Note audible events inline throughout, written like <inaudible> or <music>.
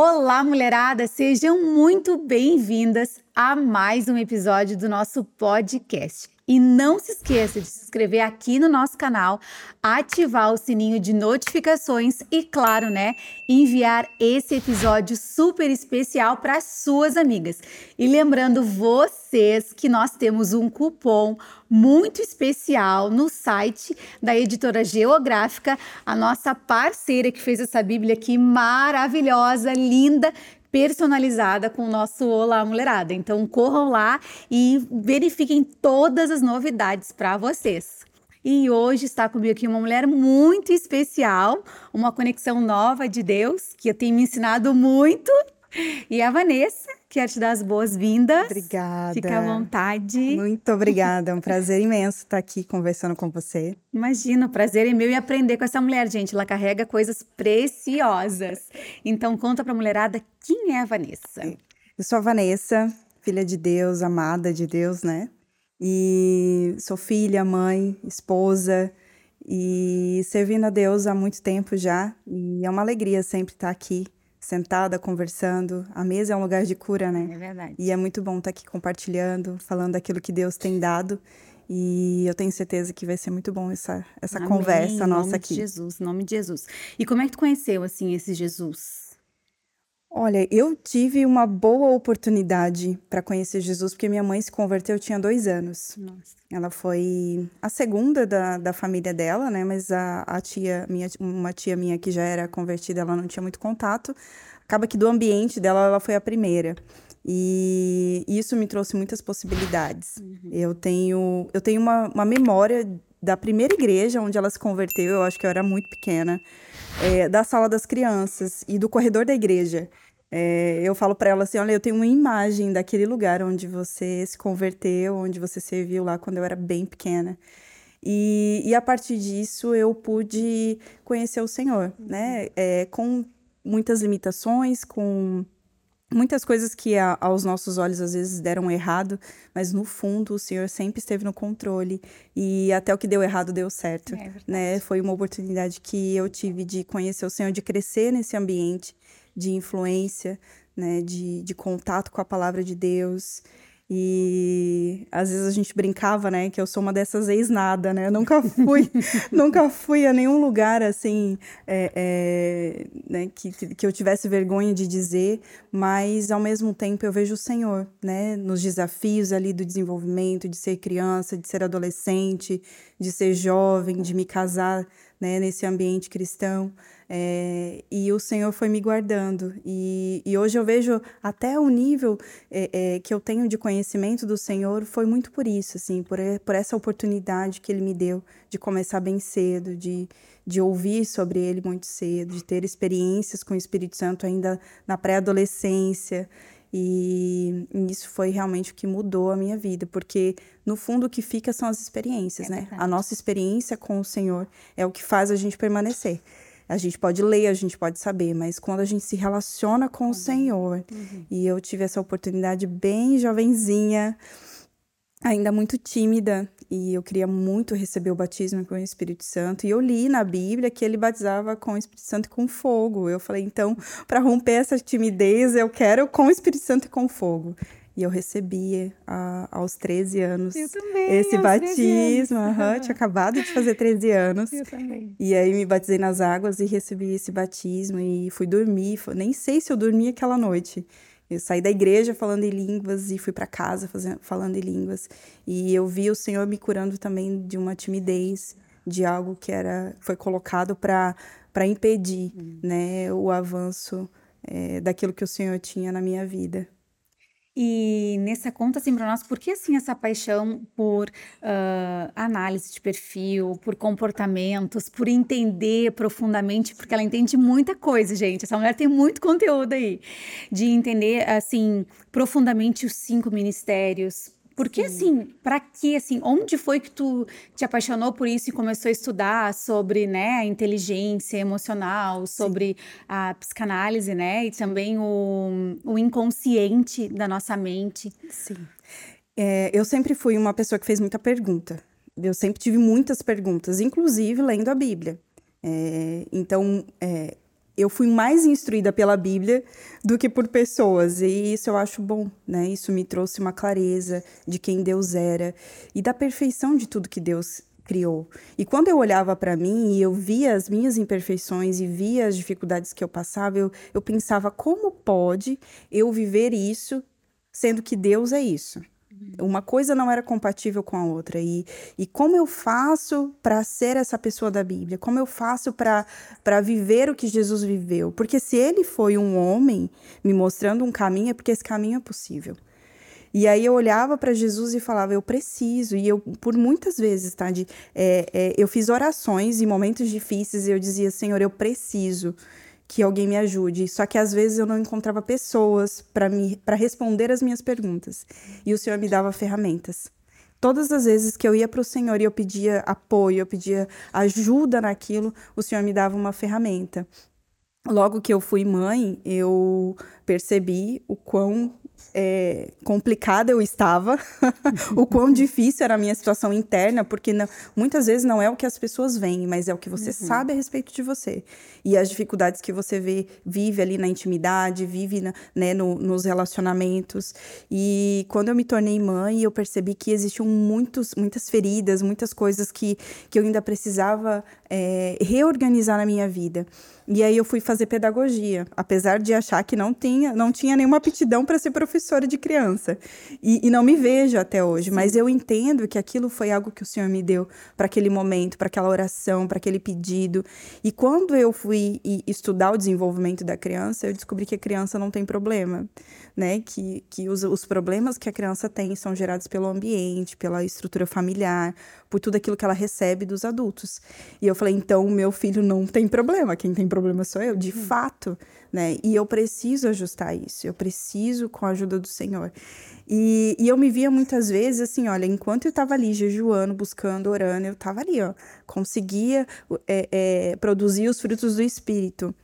Olá, mulherada! Sejam muito bem-vindas a mais um episódio do nosso podcast. E não se esqueça de se inscrever aqui no nosso canal, ativar o sininho de notificações e, claro, né, enviar esse episódio super especial para suas amigas. E lembrando vocês que nós temos um cupom muito especial no site da editora Geográfica, a nossa parceira que fez essa Bíblia aqui maravilhosa, linda, personalizada com o nosso Olá Mulherada. Então corram lá e verifiquem todas as novidades para vocês. E hoje está comigo aqui uma mulher muito especial, uma conexão nova de Deus, que tem me ensinado muito. E a Vanessa, quero te dar as boas-vindas. Obrigada. Fica à vontade. Muito obrigada. É um prazer imenso estar aqui conversando com você. Imagina, o prazer é meu e aprender com essa mulher, gente. Ela carrega coisas preciosas. Então, conta pra mulherada quem é a Vanessa. Eu sou a Vanessa, filha de Deus, amada de Deus, né? E sou filha, mãe, esposa e servindo a Deus há muito tempo já. E é uma alegria sempre estar aqui sentada, conversando. A mesa é um lugar de cura, né? É verdade. E é muito bom estar aqui compartilhando, falando daquilo que Deus tem dado. E eu tenho certeza que vai ser muito bom essa, essa Amém. conversa Em nossa nome aqui. de Jesus, em nome de Jesus. E como é que tu conheceu, assim, esse Jesus? Olha, eu tive uma boa oportunidade para conhecer Jesus, porque minha mãe se converteu, eu tinha dois anos. Nossa. Ela foi a segunda da, da família dela, né? Mas a, a tia, minha, uma tia minha que já era convertida, ela não tinha muito contato. Acaba que do ambiente dela, ela foi a primeira. E isso me trouxe muitas possibilidades. Eu tenho, eu tenho uma, uma memória da primeira igreja onde ela se converteu, eu acho que eu era muito pequena, é, da sala das crianças e do corredor da igreja. É, eu falo para ela assim: olha, eu tenho uma imagem daquele lugar onde você se converteu, onde você serviu lá quando eu era bem pequena. E, e a partir disso eu pude conhecer o Senhor, né? É, com muitas limitações, com muitas coisas que a- aos nossos olhos às vezes deram errado, mas no fundo o Senhor sempre esteve no controle e até o que deu errado deu certo, É né? Foi uma oportunidade que eu tive de conhecer o Senhor, de crescer nesse ambiente de influência, né? De, de contato com a palavra de Deus. E às vezes a gente brincava, né, que eu sou uma dessas ex-nada, né? Eu nunca fui, <laughs> nunca fui a nenhum lugar assim, é, é, né, que, que, eu tivesse vergonha de dizer, mas ao mesmo tempo eu vejo o Senhor, né, nos desafios ali do desenvolvimento, de ser criança, de ser adolescente, de ser jovem, de me casar, né, nesse ambiente cristão. É, e o Senhor foi me guardando. E, e hoje eu vejo até o nível é, é, que eu tenho de conhecimento do Senhor foi muito por isso, assim, por, por essa oportunidade que Ele me deu de começar bem cedo, de, de ouvir sobre Ele muito cedo, de ter experiências com o Espírito Santo ainda na pré-adolescência. E isso foi realmente o que mudou a minha vida, porque no fundo o que fica são as experiências, É né? verdade. A nossa experiência com o Senhor é o que faz a gente permanecer. A gente pode ler, a gente pode saber, mas quando a gente se relaciona com o Senhor, e eu tive essa oportunidade bem jovenzinha, ainda muito tímida, e eu queria muito receber o batismo com o Espírito Santo, e eu li na Bíblia que ele batizava com o Espírito Santo e com fogo. Eu falei, então, para romper essa timidez, eu quero com o Espírito Santo e com fogo. E eu recebi a- aos 13 anos também, esse aos 13 batismo. anos. aham, tinha acabado de fazer 13 anos. Eu também. E aí me batizei nas águas e recebi esse batismo e fui dormir. Nem sei se eu dormi aquela noite. Eu saí da igreja falando em línguas e fui para casa fazendo, falando em línguas. E eu vi o Senhor me curando também de uma timidez, de algo que era foi colocado para para impedir, né, o avanço eh, daquilo que o Senhor tinha na minha vida. E nessa conta, assim, para nós, por que, assim, essa paixão por ah, análise de perfil, por comportamentos, por entender profundamente, porque ela entende muita coisa, gente. Essa mulher tem muito conteúdo aí, de entender, assim, profundamente os cinco ministérios. Porque, assim, para que, assim, onde foi que tu te apaixonou por isso e começou a estudar sobre, né, a inteligência emocional, sobre a psicanálise, né, e também o, o inconsciente da nossa mente? Sim. É, eu sempre fui uma pessoa que fez muita pergunta. Eu sempre tive muitas perguntas, inclusive lendo a Bíblia. É, então, é, eu fui mais instruída pela Bíblia do que por pessoas. E isso eu acho bom, né? Isso me trouxe uma clareza de quem Deus era e da perfeição de tudo que Deus criou. E quando eu olhava para mim e eu via as minhas imperfeições e via as dificuldades que eu passava, eu, eu pensava como pode eu viver isso sendo que Deus é isso? Uma coisa não era compatível com a outra. E, e como eu faço para ser essa pessoa da Bíblia? Como eu faço para viver o que Jesus viveu? Porque se ele foi um homem me mostrando um caminho, é porque esse caminho é possível. E aí eu olhava para Jesus e falava, eu preciso. E eu, por muitas vezes, tá? De, é, é, eu fiz orações em momentos difíceis e eu dizia, Senhor, eu preciso que alguém me ajude. Só que às vezes eu não encontrava pessoas para me para responder as minhas perguntas. E o Senhor me dava ferramentas. Todas as vezes que eu ia para o Senhor e eu pedia apoio, eu pedia ajuda naquilo, o Senhor me dava uma ferramenta. Logo que eu fui mãe, eu percebi o quão é, complicada eu estava, <laughs> o quão difícil era a minha situação interna, porque não, muitas vezes não é o que as pessoas veem, mas é o que você uhum. sabe a respeito de você. E as dificuldades que você vê, vive ali na intimidade, vive na, né, no, nos relacionamentos. E quando eu me tornei mãe, eu percebi que existiam muitos, muitas feridas, muitas coisas que, que eu ainda precisava é, reorganizar na minha vida. E aí eu fui fazer pedagogia, apesar de achar que não tinha, não tinha nenhuma aptidão para ser professora de criança. E, e, não me vejo até hoje, Sim. mas eu entendo que aquilo foi algo que o Senhor me deu para aquele momento, para aquela oração, para aquele pedido. E quando eu fui estudar o desenvolvimento da criança, eu descobri que a criança não tem problema, né? Que, que os, os problemas que a criança tem são gerados pelo ambiente, pela estrutura familiar, por tudo aquilo que ela recebe dos adultos. E eu falei, então o meu filho não tem problema, quem tem problema sou eu, de hum. fato, né? E eu preciso ajustar isso, eu preciso com a ajuda do Senhor. E, e eu me via muitas vezes assim, olha, enquanto eu estava ali jejuando, buscando, orando, eu estava ali, ó, conseguia é, é, produzir os frutos do Espírito.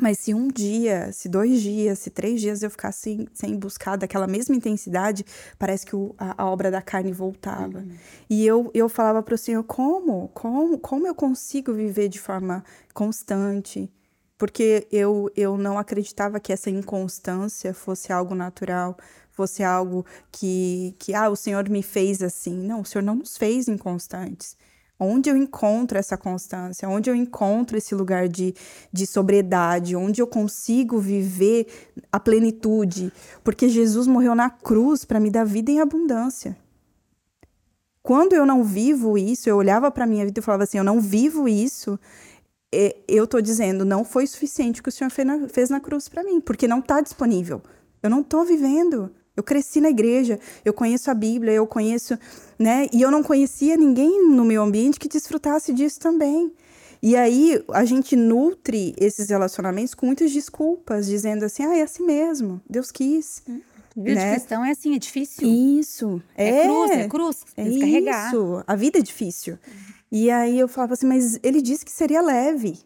Mas se um dia, se dois dias, se três dias eu ficasse sem, sem buscar daquela mesma intensidade, parece que o, a, a, obra da carne voltava. Uhum. E eu, eu falava para o Senhor, como? como? Como eu consigo viver de forma constante? Porque eu, eu não acreditava que essa inconstância fosse algo natural, fosse algo que, que, ah, o Senhor me fez assim. Não, o Senhor não nos fez inconstantes. Onde eu encontro essa constância? Onde eu encontro esse lugar de, de sobriedade? Onde eu consigo viver a plenitude? Porque Jesus morreu na cruz para me dar vida em abundância. Quando eu não vivo isso, eu olhava para minha vida e falava assim: eu não vivo isso. Eu estou dizendo, não foi suficiente o que o Senhor fez na, fez na cruz para mim, porque não está disponível. Eu não estou vivendo. Eu cresci na igreja, eu conheço a Bíblia, eu conheço, né? E eu não conhecia ninguém no meu ambiente que desfrutasse disso também. E aí a gente nutre esses relacionamentos com muitas desculpas, dizendo assim: ah, é assim mesmo, Deus quis. Hum. Vida né? de cristão é assim, é difícil. Isso. É, é cruz, é cruz. É isso. A vida é difícil. E aí eu falava assim, mas ele disse que seria leve.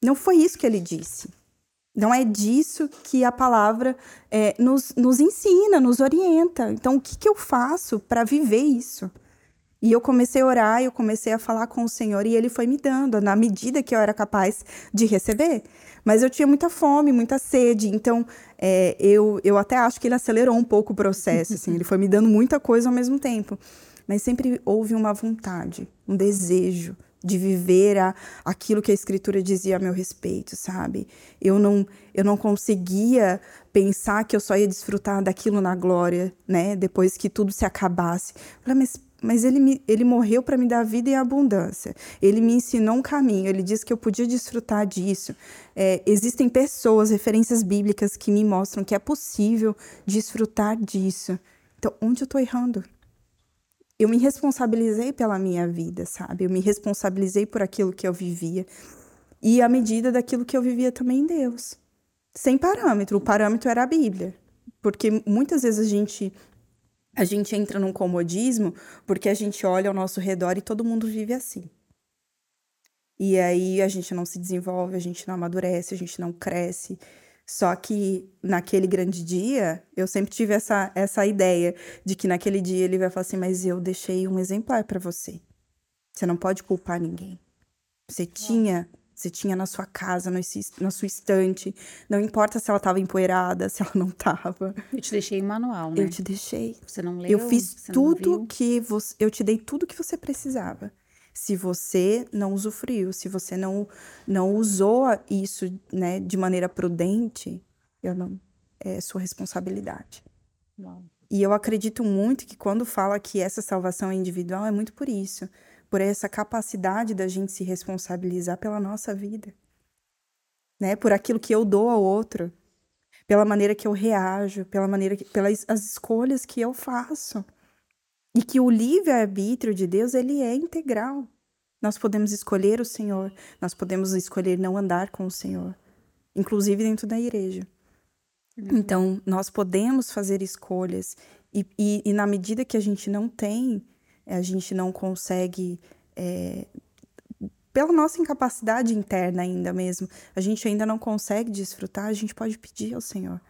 Não foi isso que ele disse. Não é disso que a palavra é, nos, nos ensina, nos orienta. Então, o que, que eu faço para viver isso? E eu comecei a orar, eu comecei a falar com o Senhor e Ele foi me dando na medida que eu era capaz de receber. Mas eu tinha muita fome, muita sede, então é, eu, eu até acho que Ele acelerou um pouco o processo. Assim, ele foi me dando muita coisa ao mesmo tempo. Mas sempre houve uma vontade, um desejo de viver a, aquilo que a escritura dizia a meu respeito, sabe? Eu não, eu não conseguia pensar que eu só ia desfrutar daquilo na glória, né? Depois que tudo se acabasse. Falei, mas, mas ele, me, ele morreu para me dar vida em abundância. Ele me ensinou um caminho. Ele disse que eu podia desfrutar disso. É, existem pessoas, referências bíblicas que me mostram que é possível desfrutar disso. Então, onde eu estou errando? Eu me responsabilizei pela minha vida, sabe? Eu me responsabilizei por aquilo que eu vivia e à medida daquilo que eu vivia também em Deus. Sem parâmetro, o parâmetro era a Bíblia. Porque muitas vezes a gente a gente entra num comodismo porque a gente olha ao nosso redor e todo mundo vive assim. E aí a gente não se desenvolve, a gente não amadurece, a gente não cresce. Só que naquele grande dia, eu sempre tive essa, essa ideia de que naquele dia ele vai falar assim: Mas eu deixei um exemplar para você. Você não pode culpar ninguém. Você tinha você tinha na sua casa, no, na sua estante. Não importa se ela estava empoeirada, <laughs> se ela não estava. Eu te deixei em manual, né? Eu te deixei. Você não leu? Eu fiz tudo que você. Eu te dei tudo que você precisava. Se você não usufruiu, se você não, não usou isso né, de maneira prudente, eu não, é sua responsabilidade. Uau. E eu acredito muito que quando fala que essa salvação é individual, é muito por isso por essa capacidade da gente se responsabilizar pela nossa vida, né? Por aquilo que eu dou ao outro, pela maneira que eu reajo, pela maneira que, pelas as escolhas que eu faço. E que o livre-arbítrio de Deus, ele é integral. Nós podemos escolher o Senhor, nós podemos escolher não andar com o Senhor, inclusive dentro da igreja. Uhum. Então, nós podemos fazer escolhas, e, e, e, na medida que a gente não tem a gente não consegue, é, pela nossa incapacidade interna ainda mesmo, a gente ainda não consegue desfrutar, a gente pode pedir ao Senhor.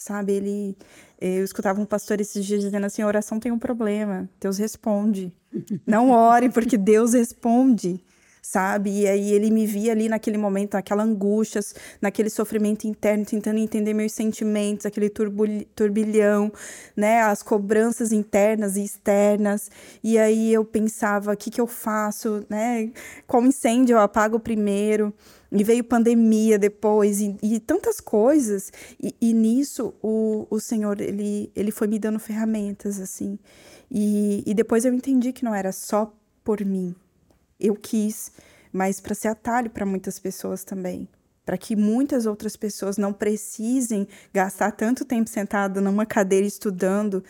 Sabe, ele. Eu escutava um pastor esses dias dizendo assim: a oração tem um problema, Deus responde. <laughs> Não ore, porque Deus responde sabe? E aí ele me via ali naquele momento, naquela angústia, naquele sofrimento interno, tentando entender meus sentimentos, aquele turbilhão, né? As cobranças internas e externas. E aí eu pensava, o que que eu faço, né? Qual incêndio eu apago primeiro? E veio pandemia depois, e, e tantas coisas. E, e, nisso, o, o Senhor, ele, ele foi me dando ferramentas, assim. E, e depois eu entendi que não era só por mim, eu quis, mas para ser atalho para muitas pessoas também. Para que muitas outras pessoas não precisem gastar tanto tempo sentado numa cadeira estudando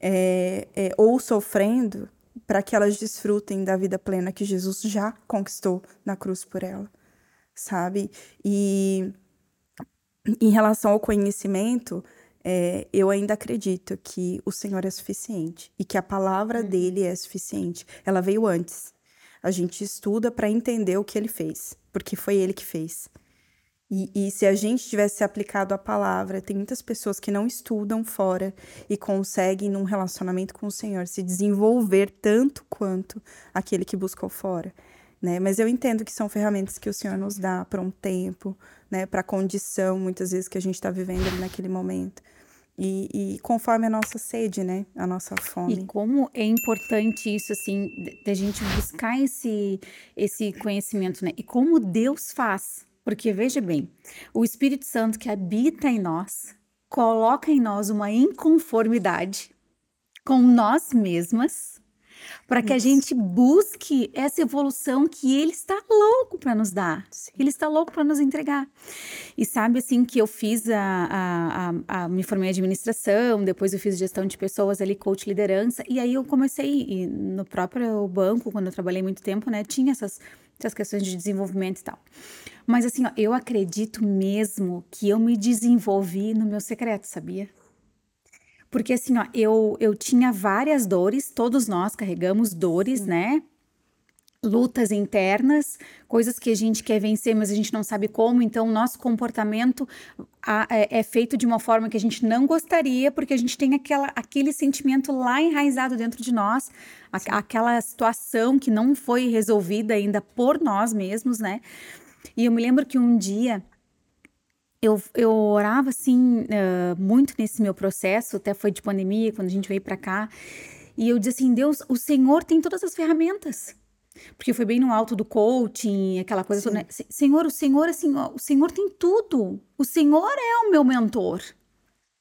é, é, ou sofrendo, para que elas desfrutem da vida plena que Jesus já conquistou na cruz por ela, sabe? E em relação ao conhecimento, é, eu ainda acredito que o Senhor é suficiente e que a palavra uhum. dele é suficiente. Ela veio antes a gente estuda para entender o que ele fez, porque foi ele que fez. E, e, se a gente tivesse aplicado a palavra, tem muitas pessoas que não estudam fora e conseguem, num relacionamento com o Senhor, se desenvolver tanto quanto aquele que buscou fora. Né? Mas eu entendo que são ferramentas que o Senhor nos dá para um tempo, né? para a condição, muitas vezes, que a gente está vivendo ali naquele momento. E, e, conforme a nossa sede, né? A nossa fome. E como é importante isso, assim, da gente buscar esse, esse conhecimento, né? E como Deus faz. Porque, veja bem, o Espírito Santo que habita em nós coloca em nós uma inconformidade com nós mesmas para que a gente busque essa evolução que ele está louco para nos dar. Sim. Ele está louco para nos entregar. E sabe assim que eu fiz a, a, a, a, me formei em administração, depois eu fiz gestão de pessoas ali, coach liderança, e aí eu comecei no próprio banco, quando eu trabalhei muito tempo, né, tinha essas essas questões de desenvolvimento e tal. Mas assim, ó, eu acredito mesmo que eu me desenvolvi no meu secreto, sabia? Porque assim, ó, eu, eu tinha várias dores, todos nós carregamos dores, Sim. né? Lutas internas, coisas que a gente quer vencer, mas a gente não sabe como. Então, nosso comportamento a, é, é, feito de uma forma que a gente não gostaria, porque a gente tem aquela, aquele sentimento lá enraizado dentro de nós, a, aquela situação que não foi resolvida ainda por nós mesmos, né? E eu me lembro que um dia eu, eu orava assim uh, muito nesse meu processo, até foi de pandemia, quando a gente veio para cá, e eu disse assim: Deus, o Senhor tem todas as ferramentas. Porque foi bem no alto do coaching, aquela coisa toda. Né? Senhor, o Senhor, assim, ó, o Senhor tem tudo. O Senhor é o meu mentor.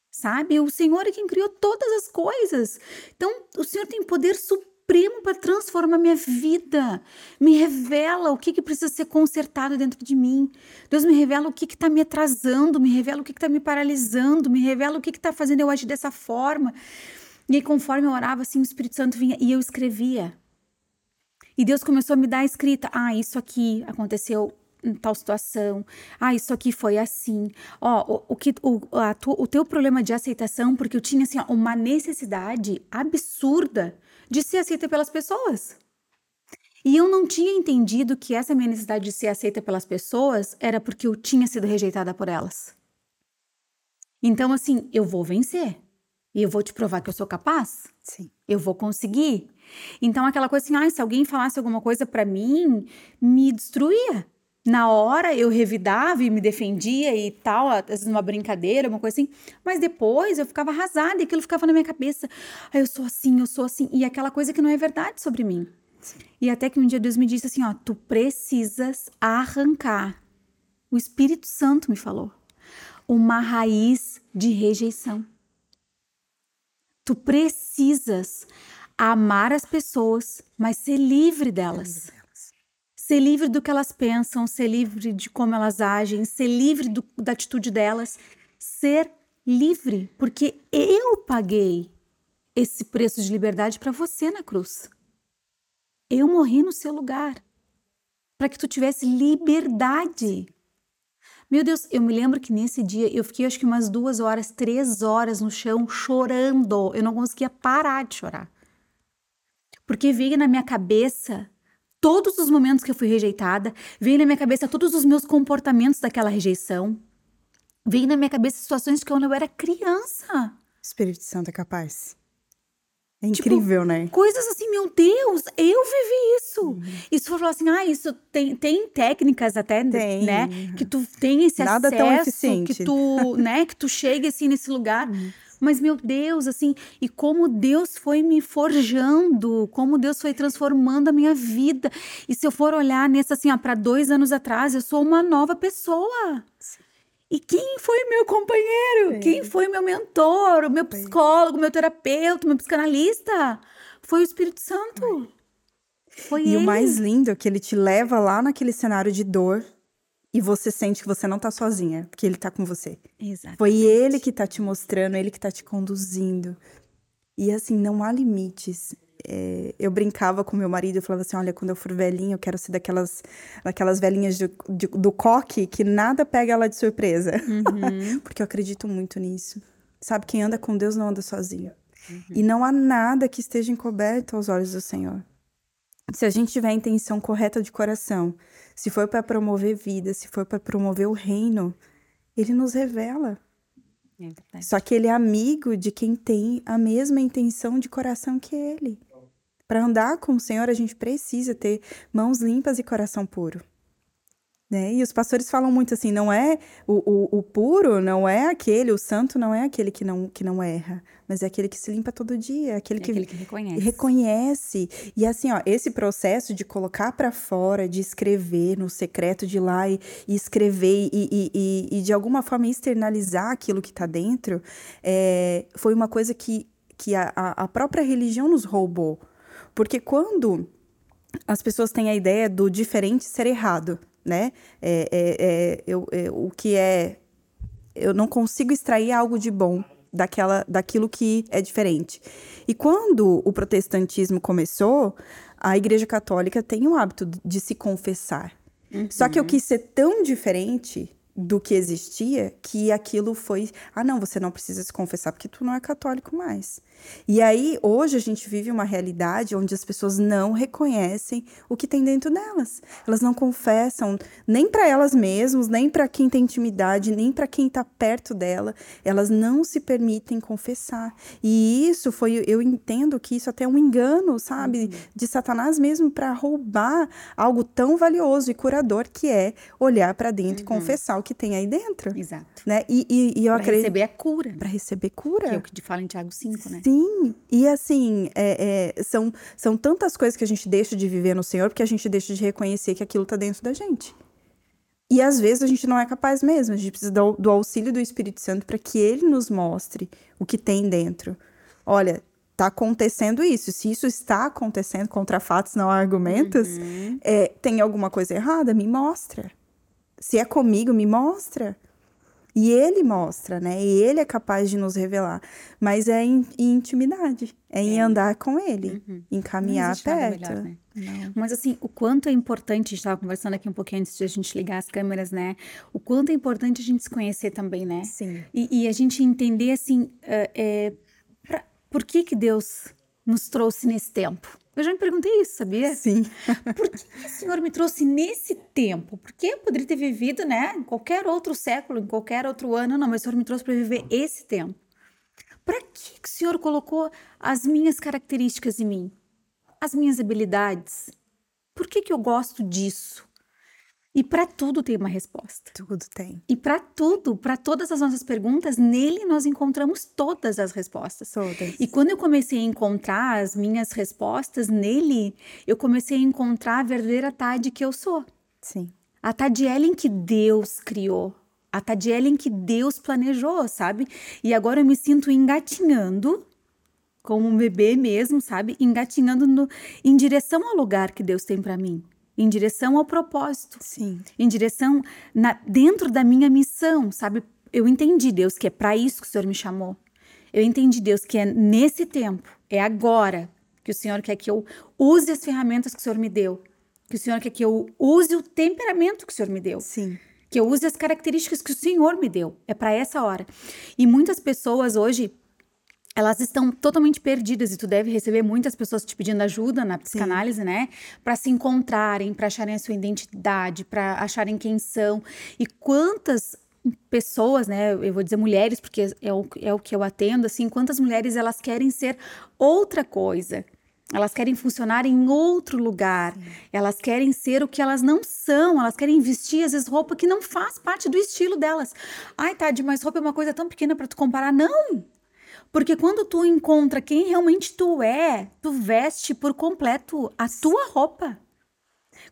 Sabe? O Senhor é quem criou todas as coisas. Então, o Senhor tem poder supremo supremo para transformar minha vida. Me revela o que, que precisa ser consertado dentro de mim. Deus me revela o que está me atrasando, me revela o que está me paralisando, me revela o que está fazendo eu agir dessa forma. E aí, conforme eu orava, assim, o Espírito Santo vinha e eu escrevia. E Deus começou a me dar a escrita. Ah, isso aqui aconteceu em tal situação. Ah, isso aqui foi assim. Ó, o, o, que, o, a, o teu problema de aceitação, porque eu tinha assim, ó, uma necessidade absurda de ser aceita pelas pessoas. E eu não tinha entendido que essa minha necessidade de ser aceita pelas pessoas era porque eu tinha sido rejeitada por elas. Então, assim, eu vou vencer. E eu vou te provar que eu sou capaz. Sim. Eu vou conseguir. Então, aquela coisa assim, ah, se alguém falasse alguma coisa para mim, me destruía. Na hora eu revidava e me defendia e tal, às vezes numa brincadeira, uma coisa assim. Mas depois eu ficava arrasada e aquilo ficava na minha cabeça. Ah, eu sou assim, eu sou assim. E aquela coisa que não é verdade sobre mim. E até que um dia Deus me disse assim: ó, tu precisas arrancar. O Espírito Santo me falou. Uma raiz de rejeição. Tu precisas amar as pessoas, mas ser livre delas. Ser livre do que elas pensam, ser livre de como elas agem, ser livre do, da atitude delas. Ser livre, porque eu paguei esse preço de liberdade para você na cruz. Eu morri no seu lugar para que tu tivesse liberdade. Meu Deus, eu me lembro que nesse dia eu fiquei acho que umas duas horas, três horas no chão chorando. Eu não conseguia parar de chorar. Porque veio na minha cabeça todos os momentos que eu fui rejeitada, veio na minha cabeça todos os meus comportamentos daquela rejeição. Veio na minha cabeça situações que quando eu era criança. Espírito Santo é capaz. É tipo, incrível, tipo, né? Coisas assim, meu Deus, eu vivi isso. Uhum. E se for falar assim, ah, isso tem, tem técnicas até, tem. né? Que tu tem esse Nada acesso, tão eficiente. que tu, né, que tu chegue assim nesse lugar. Uhum. Mas, meu Deus, assim, e como Deus foi me forjando, como Deus foi transformando a minha vida. E se eu for olhar nesse, assim, para dois anos atrás, eu sou uma nova pessoa. E quem foi meu companheiro? Quem foi meu mentor, o meu psicólogo, meu terapeuta, meu psicanalista? Foi o Espírito Santo. Foi e ele. o mais lindo é que ele te leva lá naquele cenário de dor e você sente que você não tá sozinha, porque ele tá com você. Exato. Foi ele que tá te mostrando, ele que tá te conduzindo. E assim, não há limites é, eu brincava com meu marido e falava assim: olha, quando eu for velhinha, eu quero ser daquelas, daquelas velhinhas de, de, do coque que nada pega ela de surpresa. Uhum. <laughs> Porque eu acredito muito nisso. Sabe, quem anda com Deus não anda sozinho. Uhum. E não há nada que esteja encoberto aos olhos do Senhor. Se a gente tiver a intenção correta de coração, se for para promover vida, se for para promover o reino, ele nos revela. É Só que ele é amigo de quem tem a mesma intenção de coração que ele. Para andar com o Senhor, a gente precisa ter mãos limpas e coração puro. Né? E os pastores falam muito assim: não é o, o, o, puro, não é aquele, o santo não é aquele que não, que não erra, mas é aquele que se limpa todo dia, aquele, é que, aquele que reconhece. reconhece. E assim, ó, esse processo de colocar para fora, de escrever no secreto, de lá e, e escrever e, e, e, e, de alguma forma externalizar aquilo que está dentro, é, foi uma coisa que, que a, a própria religião nos roubou. Porque quando as pessoas têm a ideia do diferente ser errado, né? É, é, é, eu, é, o que é. Eu não consigo extrair algo de bom daquela, daquilo que é diferente. E quando o protestantismo começou, a Igreja Católica tem o hábito de se confessar. Uhum. Só que eu quis ser tão diferente do que existia que aquilo foi ah não você não precisa se confessar porque tu não é católico mais. E aí hoje a gente vive uma realidade onde as pessoas não reconhecem o que tem dentro delas. Elas não confessam nem para elas mesmas nem para quem tem intimidade nem para quem está perto dela. Elas não se permitem confessar. E isso foi eu entendo que isso até é um engano sabe? Uhum. de Satanás mesmo para roubar algo tão valioso e curador que é olhar para dentro uhum. e confessar que tem aí dentro. Exato. Né? E, e, e eu pra receber a cura. Para receber cura. Que é o que te fala em Tiago 5, né? Sim. E assim, é, é, são, são tantas coisas que a gente deixa de viver no Senhor porque a gente deixa de reconhecer que aquilo está dentro da gente. E às vezes a gente não é capaz mesmo, a gente precisa do, do auxílio do Espírito Santo para que ele nos mostre o que tem dentro. Olha, tá acontecendo isso. Se isso está acontecendo contra fatos, não argumentos, uhum. é, tem alguma coisa errada? Me mostra. Se é comigo, me mostra. E ele mostra, né? E ele é capaz de nos revelar. Mas é em, em intimidade, é em é. andar com ele, uhum. em caminhar perto. Melhor, né? Mas assim, o quanto é importante, a gente estava conversando aqui um pouquinho antes de a gente ligar as câmeras, né? O quanto é importante a gente se conhecer também, né? Sim. E, e a gente entender, assim, uh, é, pra, por que que Deus nos trouxe nesse tempo? Eu já me perguntei isso, sabia? Sim. <laughs> Por que o Senhor me trouxe nesse tempo? Porque eu poderia ter vivido, né, em qualquer outro século, em qualquer outro ano, não, mas o Senhor me trouxe para viver esse tempo. Para que o Senhor colocou as minhas características em mim? As minhas habilidades? Por que, que eu gosto disso? E para tudo tem uma resposta. Tudo tem. E para tudo, para todas as nossas perguntas, nele nós encontramos todas as respostas. Todas. E quando eu comecei a encontrar as minhas respostas nele, eu comecei a encontrar a verdadeira Tade que eu sou. Sim. A Tadielen que Deus criou. A Tadielen que Deus planejou, sabe? E agora eu me sinto engatinhando, como um bebê mesmo, sabe? Engatinhando no, em direção ao lugar que Deus tem para mim em direção ao propósito, Sim. em direção na, dentro da minha missão, sabe? Eu entendi, Deus, que é para isso que o Senhor me chamou. Eu entendi, Deus, que é nesse tempo, é agora que o Senhor quer que eu use as ferramentas que o Senhor me deu, que o Senhor quer que eu use o temperamento que o Senhor me deu. Sim. Que eu use as características que o Senhor me deu. É para essa hora. E muitas pessoas hoje elas estão totalmente perdidas e tu deve receber muitas pessoas te pedindo ajuda na psicanálise, Sim. né? Para se encontrarem, para acharem a sua identidade, para acharem quem são. E quantas pessoas, né? Eu vou dizer mulheres, porque é o, é o que eu atendo, assim, quantas mulheres elas querem ser outra coisa. Elas querem funcionar em outro lugar. Sim. Elas querem ser o que elas não são. Elas querem vestir, às vezes, roupa que não faz parte do estilo delas. Ai, Tade, mas roupa é uma coisa tão pequena para tu comparar. Não! Porque quando tu encontra quem realmente tu é, tu veste por completo a tua roupa.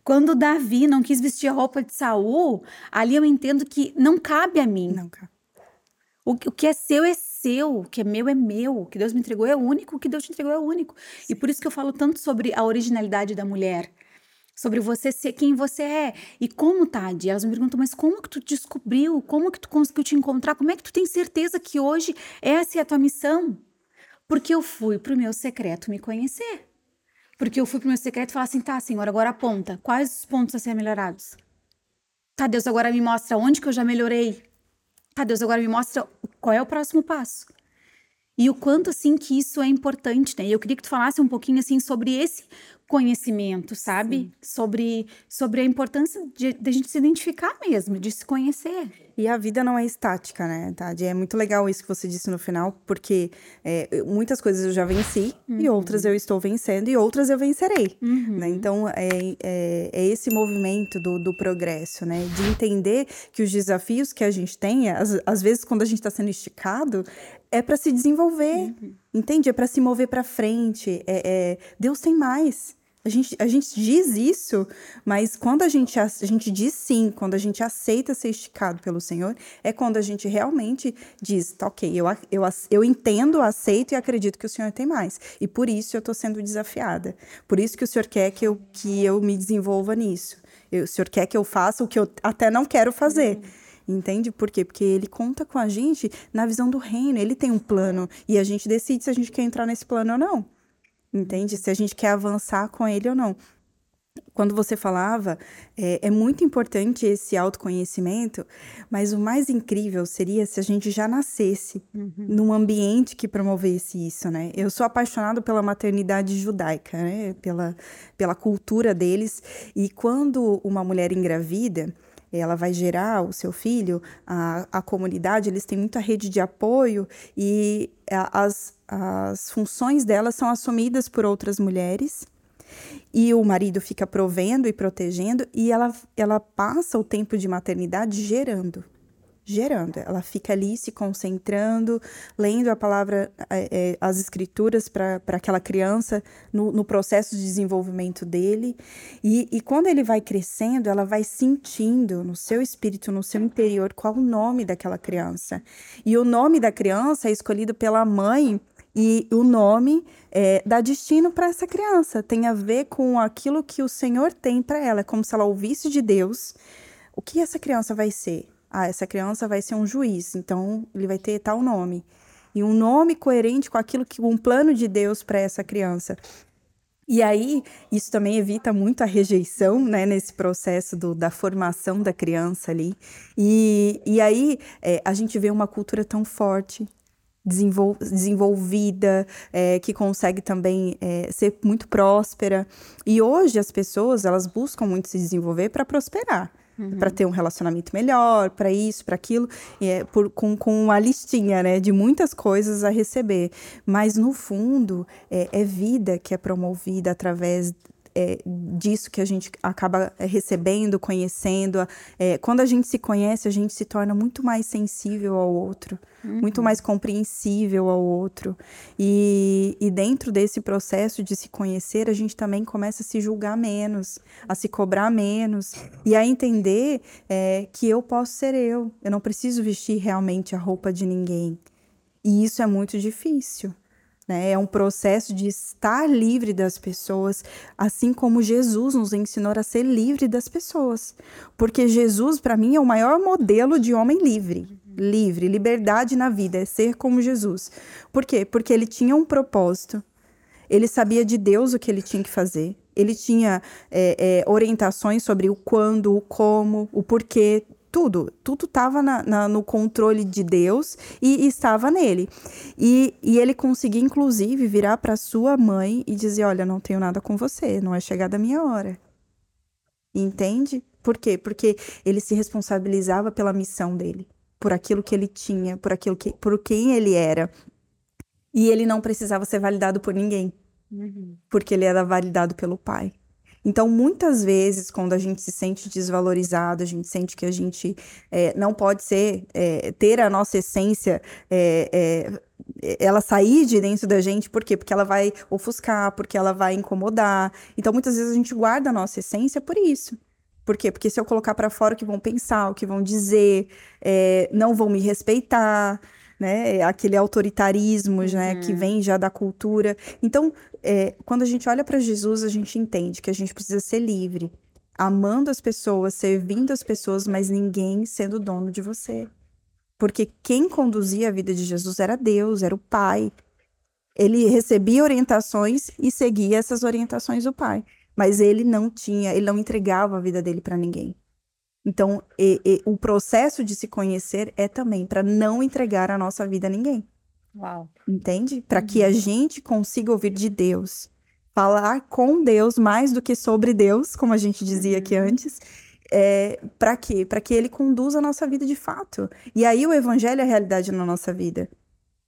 Quando Davi não quis vestir a roupa de Saul, ali eu entendo que não cabe a mim. Não cabe. O, que é seu é seu, o que é meu é meu, o que Deus me entregou é único, o que Deus te entregou é único. Sim. E por isso que eu falo tanto sobre a originalidade da mulher sobre você ser quem você é. E como, Tade? Elas me perguntam, mas como que tu descobriu? Como que tu conseguiu te encontrar? Como é que tu tem certeza que hoje essa é a tua missão? Porque eu fui pro meu secreto me conhecer. Porque eu fui pro meu secreto e falar assim, tá, senhor, agora aponta. Quais os pontos a ser melhorados? Tá, Deus, agora me mostra onde que eu já melhorei. Tá, Deus, agora me mostra qual é o próximo passo. E o quanto, assim, que isso é importante, né? E eu queria que tu falasse um pouquinho, assim, sobre esse conhecimento, sabe? Sobre, sobre a importância de, de, a gente se identificar mesmo, de se conhecer. E a vida não é estática, né, Tadi? É muito legal isso que você disse no final, porque é, muitas coisas eu já venci, uhum. e outras eu estou vencendo, e outras eu vencerei. Uhum. Né? Então, é, é, é, esse movimento do, do progresso, né? De entender que os desafios que a gente tem, às, às vezes, quando a gente está sendo esticado, é para se desenvolver, uhum. entende? É para se mover para frente. É, é, Deus tem mais. A gente, a gente diz isso, mas quando a gente, a, gente diz sim, quando a gente aceita ser esticado pelo Senhor, é quando a gente realmente diz, tá ok, eu, eu, eu entendo, aceito e acredito que o Senhor tem mais. E por isso eu estou sendo desafiada. Por isso que o Senhor quer que eu, que eu me desenvolva nisso. Eu, o Senhor quer que eu faça o que eu até não quero fazer. Entende? Por quê? Porque ele conta com a gente na visão do reino, ele tem um plano e a gente decide se a gente quer entrar nesse plano ou não entende? Se a gente quer avançar com ele ou não. Quando você falava, é, é, muito importante esse autoconhecimento, mas o mais incrível seria se a gente já nascesse uhum. num ambiente que promovesse isso, né? Eu sou apaixonado pela maternidade judaica, né? Pela, pela cultura deles. E quando uma mulher engravida, ela vai gerar o seu filho, a, a comunidade, eles têm muita rede de apoio e as, as funções delas são assumidas por outras mulheres. E o marido fica provendo e protegendo e ela, ela passa o tempo de maternidade gerando gerando. Ela fica ali se concentrando, lendo a palavra, é, as escrituras para aquela criança no, no, processo de desenvolvimento dele. E, e quando ele vai crescendo, ela vai sentindo no seu espírito, no seu interior, qual o nome daquela criança. E o nome da criança é escolhido pela mãe. E o nome é, dá destino para essa criança, tem a ver com aquilo que o Senhor tem para ela. É como se ela ouvisse de Deus o que essa criança vai ser ah, essa criança vai ser um juiz, então ele vai ter tal nome. E um nome coerente com aquilo que um plano de Deus para essa criança. E aí, isso também evita muito a rejeição, né, nesse processo do, da formação da criança ali. E, e aí, é, a gente vê uma cultura tão forte, desenvol, desenvolvida, é, que consegue também é, ser muito próspera. E hoje, as pessoas, elas buscam muito se desenvolver para prosperar uhum. para ter um relacionamento melhor, para isso, para aquilo, é por, com, com uma listinha, né, de muitas coisas a receber. Mas no fundo, é, é vida que é promovida através é, disso que a gente acaba recebendo, conhecendo. É, quando a gente se conhece, a gente se torna muito mais sensível ao outro, uhum. muito mais compreensível ao outro. E, e dentro desse processo de se conhecer, a gente também começa a se julgar menos, a se cobrar menos e a entender é, que eu posso ser eu. Eu não preciso vestir realmente a roupa de ninguém. E isso é muito difícil. Né? É um processo de estar livre das pessoas, assim como Jesus nos ensinou a ser livre das pessoas. Porque Jesus, para mim, é o maior modelo de homem livre. Livre, liberdade na vida, é ser como Jesus. Por quê? Porque ele tinha um propósito, ele sabia de Deus o que ele tinha que fazer, ele tinha é, é, orientações sobre o quando, o como, o porquê, tudo, tudo estava no controle de Deus e, e estava nele. E, e, ele conseguia, inclusive, virar para sua mãe e dizer: Olha, não tenho nada com você, não é chegada a minha hora. Entende? Por quê? Porque ele se responsabilizava pela missão dele, por aquilo que ele tinha, por aquilo que, por quem ele era. E ele não precisava ser validado por ninguém, uhum. porque ele era validado pelo pai. Então, muitas vezes, quando a gente se sente desvalorizado, a gente sente que a gente é, não pode ser, é, ter a nossa essência, é, ela sair de dentro da gente, por quê? Porque ela vai ofuscar, porque ela vai incomodar. Então, muitas vezes a gente guarda a nossa essência por isso. Por quê? Porque se eu colocar para fora o que vão pensar, o que vão dizer, não vão me respeitar né? Aquele autoritarismo, né? Que uhum. vem já da cultura. Então, é, quando a gente olha para Jesus, a gente entende que a gente precisa ser livre, amando as pessoas, servindo as pessoas, mas ninguém sendo dono de você. Porque quem conduzia a vida de Jesus era Deus, era o Pai. Ele recebia orientações e seguia essas orientações do Pai. Mas ele não tinha, ele não entregava a vida dele para ninguém. Então, e, e, o processo de se conhecer é também para não entregar a nossa vida a ninguém. Uau. Entende? Para uhum. que a gente consiga ouvir de Deus, falar com Deus mais do que sobre Deus, como a gente dizia aqui uhum. antes. É, para quê? Para que ele conduza a nossa vida de fato. E aí o evangelho é a realidade na nossa vida.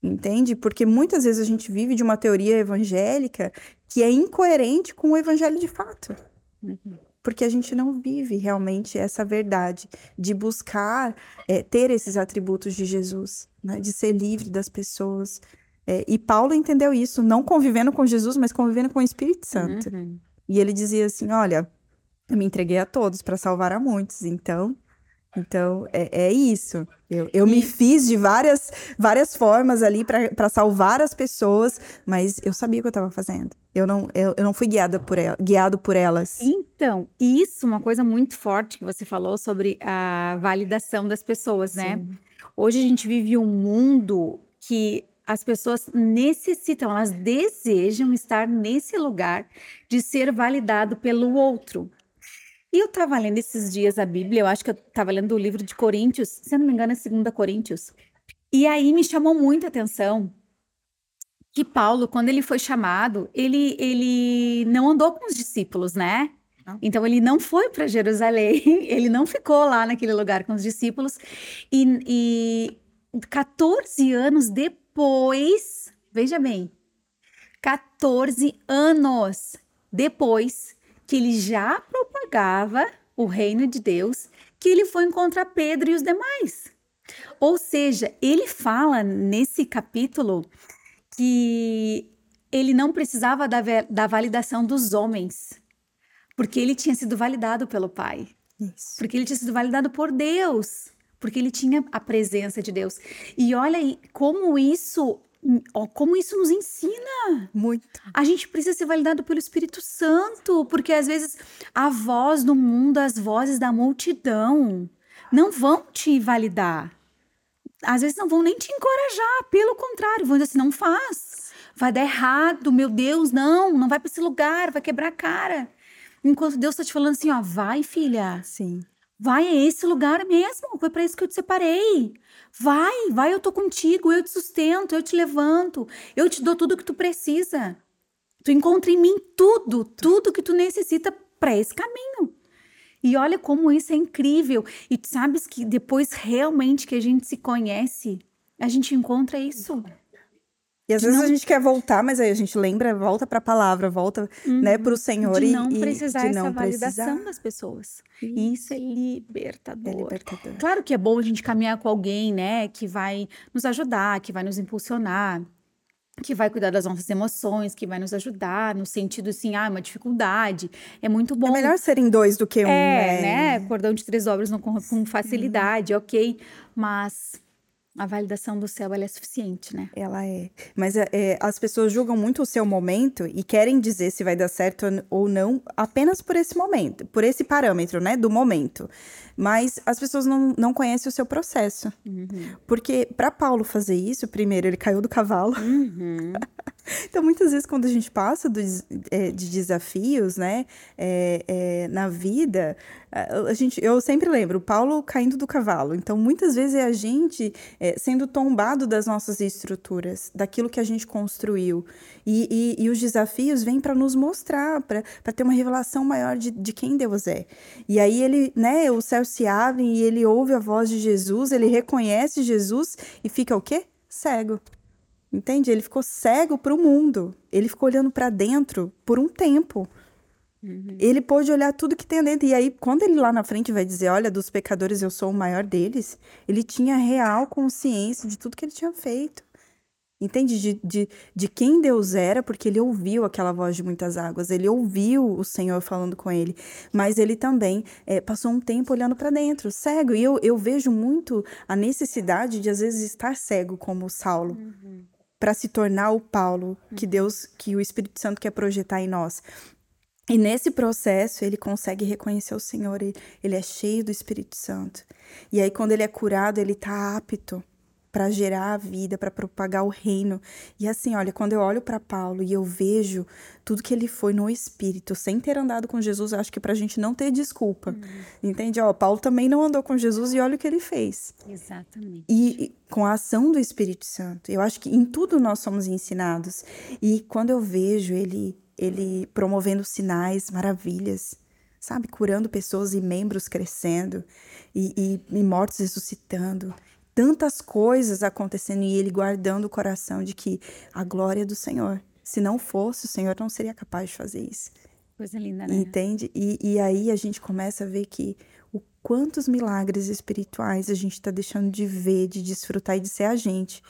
Entende? Porque muitas vezes a gente vive de uma teoria evangélica que é incoerente com o evangelho de fato. Uhum porque a gente não vive realmente essa verdade de buscar é, ter esses atributos de Jesus, né? de ser livre das pessoas. É, e Paulo entendeu isso, não convivendo com Jesus, mas convivendo com o Espírito Santo. Uhum. E ele dizia assim: Olha, eu me entreguei a todos para salvar a muitos, então então, é, é isso. Eu, eu e... me fiz de várias, várias formas ali para salvar as pessoas, mas eu sabia o que eu estava fazendo. Eu não, eu, eu não fui guiada por ela, guiado por elas. Então, isso, uma coisa muito forte que você falou sobre a validação das pessoas, né? Sim. Hoje a gente vive um mundo que as pessoas necessitam, elas desejam estar nesse lugar de ser validado pelo outro. E eu estava lendo esses dias a Bíblia, eu acho que eu estava lendo o livro de Coríntios, se não me engano é 2 Coríntios. E aí me chamou muita atenção que Paulo, quando ele foi chamado, ele, ele não andou com os discípulos, né? Então ele não foi para Jerusalém, <laughs> ele não ficou lá naquele lugar com os discípulos. E, e 14 anos depois, veja bem, 14 anos depois, que ele já propagava o reino de Deus, que ele foi encontrar Pedro e os demais. Ou seja, ele fala nesse capítulo que ele não precisava da, da validação dos homens, porque ele tinha sido validado pelo Pai. Isso. Porque ele tinha sido validado por Deus, porque ele tinha a presença de Deus. E olha aí como isso como isso nos ensina. Muito. A gente precisa ser validado pelo Espírito Santo, porque às vezes a voz do mundo, as vozes da multidão, não vão te validar. Às vezes não vão nem te encorajar, pelo contrário, vão dizer assim: não faz, vai dar errado, meu Deus, não, não vai para esse lugar, vai quebrar a cara. Enquanto Deus está te falando assim: ó, vai, filha. Sim. Vai, é esse lugar mesmo, foi para isso que eu te separei. Vai, vai, eu tô contigo, eu te sustento, eu te levanto, eu te dou tudo que tu precisa. Tu encontra em mim tudo, tudo que tu necessita para esse caminho. E olha como isso é incrível. E tu sabes que depois realmente que a gente se conhece, a gente encontra isso. E às vezes não... a gente quer voltar, mas aí a gente lembra, volta para a palavra, volta, uhum. né, para o Senhor de e não precisar de não essa validação precisar. das pessoas. E isso é libertador. É libertador. Claro que é bom a gente caminhar com alguém, né, que vai nos ajudar, que vai nos impulsionar, que vai cuidar das nossas emoções, que vai nos ajudar no sentido assim, ah, uma dificuldade. É muito bom. É melhor serem dois do que um, é, né? né? Cordão de três obras não com, com facilidade, ok. Mas a validação do céu ela é suficiente, né? Ela é. Mas é, é, as pessoas julgam muito o seu momento e querem dizer se vai dar certo ou não apenas por esse momento, por esse parâmetro, né? Do momento. Mas as pessoas não, não conhecem o seu processo. Uhum. Porque para Paulo fazer isso, primeiro ele caiu do cavalo. Uhum. <laughs> <laughs> então, muitas vezes, quando a gente passa do, é, de desafios, né, é, é, na vida, a gente, eu sempre lembro, Paulo caindo do cavalo. Então, muitas vezes é a gente é, sendo tombado das nossas estruturas, daquilo que a gente construiu. E, e, e os desafios vêm para nos mostrar, para ter uma revelação maior de, de quem Deus é. E aí ele, né, os céus se abrem e ele ouve a voz de Jesus, ele reconhece Jesus e fica o quê? Cego. Entende? Ele ficou cego para o mundo. Ele ficou olhando para dentro por um tempo. Uhum. Ele pôde olhar tudo que tem dentro. E aí, quando ele lá na frente vai dizer: Olha, dos pecadores eu sou o maior deles, ele tinha real consciência de tudo que ele tinha feito. Entende? De, de, de quem Deus era, porque ele ouviu aquela voz de muitas águas, ele ouviu o Senhor falando com ele, mas ele também é, passou um tempo olhando para dentro, cego. E eu, eu vejo muito a necessidade de, às vezes, estar cego, como Saulo. Uhum. Para se tornar o Paulo que uhum. Deus, que o Espírito Santo quer projetar em nós. E nesse processo ele consegue reconhecer o Senhor, ele, ele é cheio do Espírito Santo. E aí, quando ele é curado, ele está apto para gerar a vida, para propagar o reino. E assim, olha, quando eu olho para Paulo e eu vejo tudo que ele foi no espírito, sem ter andado com Jesus, acho que para a gente não ter desculpa. Uhum. Entende? Ó, Paulo também não andou com Jesus e olha o que ele fez. Exatamente. E, e com a ação do Espírito Santo. Eu acho que em tudo nós somos ensinados. E quando eu vejo ele ele promovendo sinais, maravilhas, sabe? Curando pessoas e membros crescendo, e, e, e mortos ressuscitando. Tantas coisas acontecendo e ele guardando o coração de que a glória é do Senhor. Se não fosse, o Senhor não seria capaz de fazer isso. Coisa linda, né? Entende? E, e aí a gente começa a ver que o quantos milagres espirituais a gente está deixando de ver, de desfrutar e de ser a gente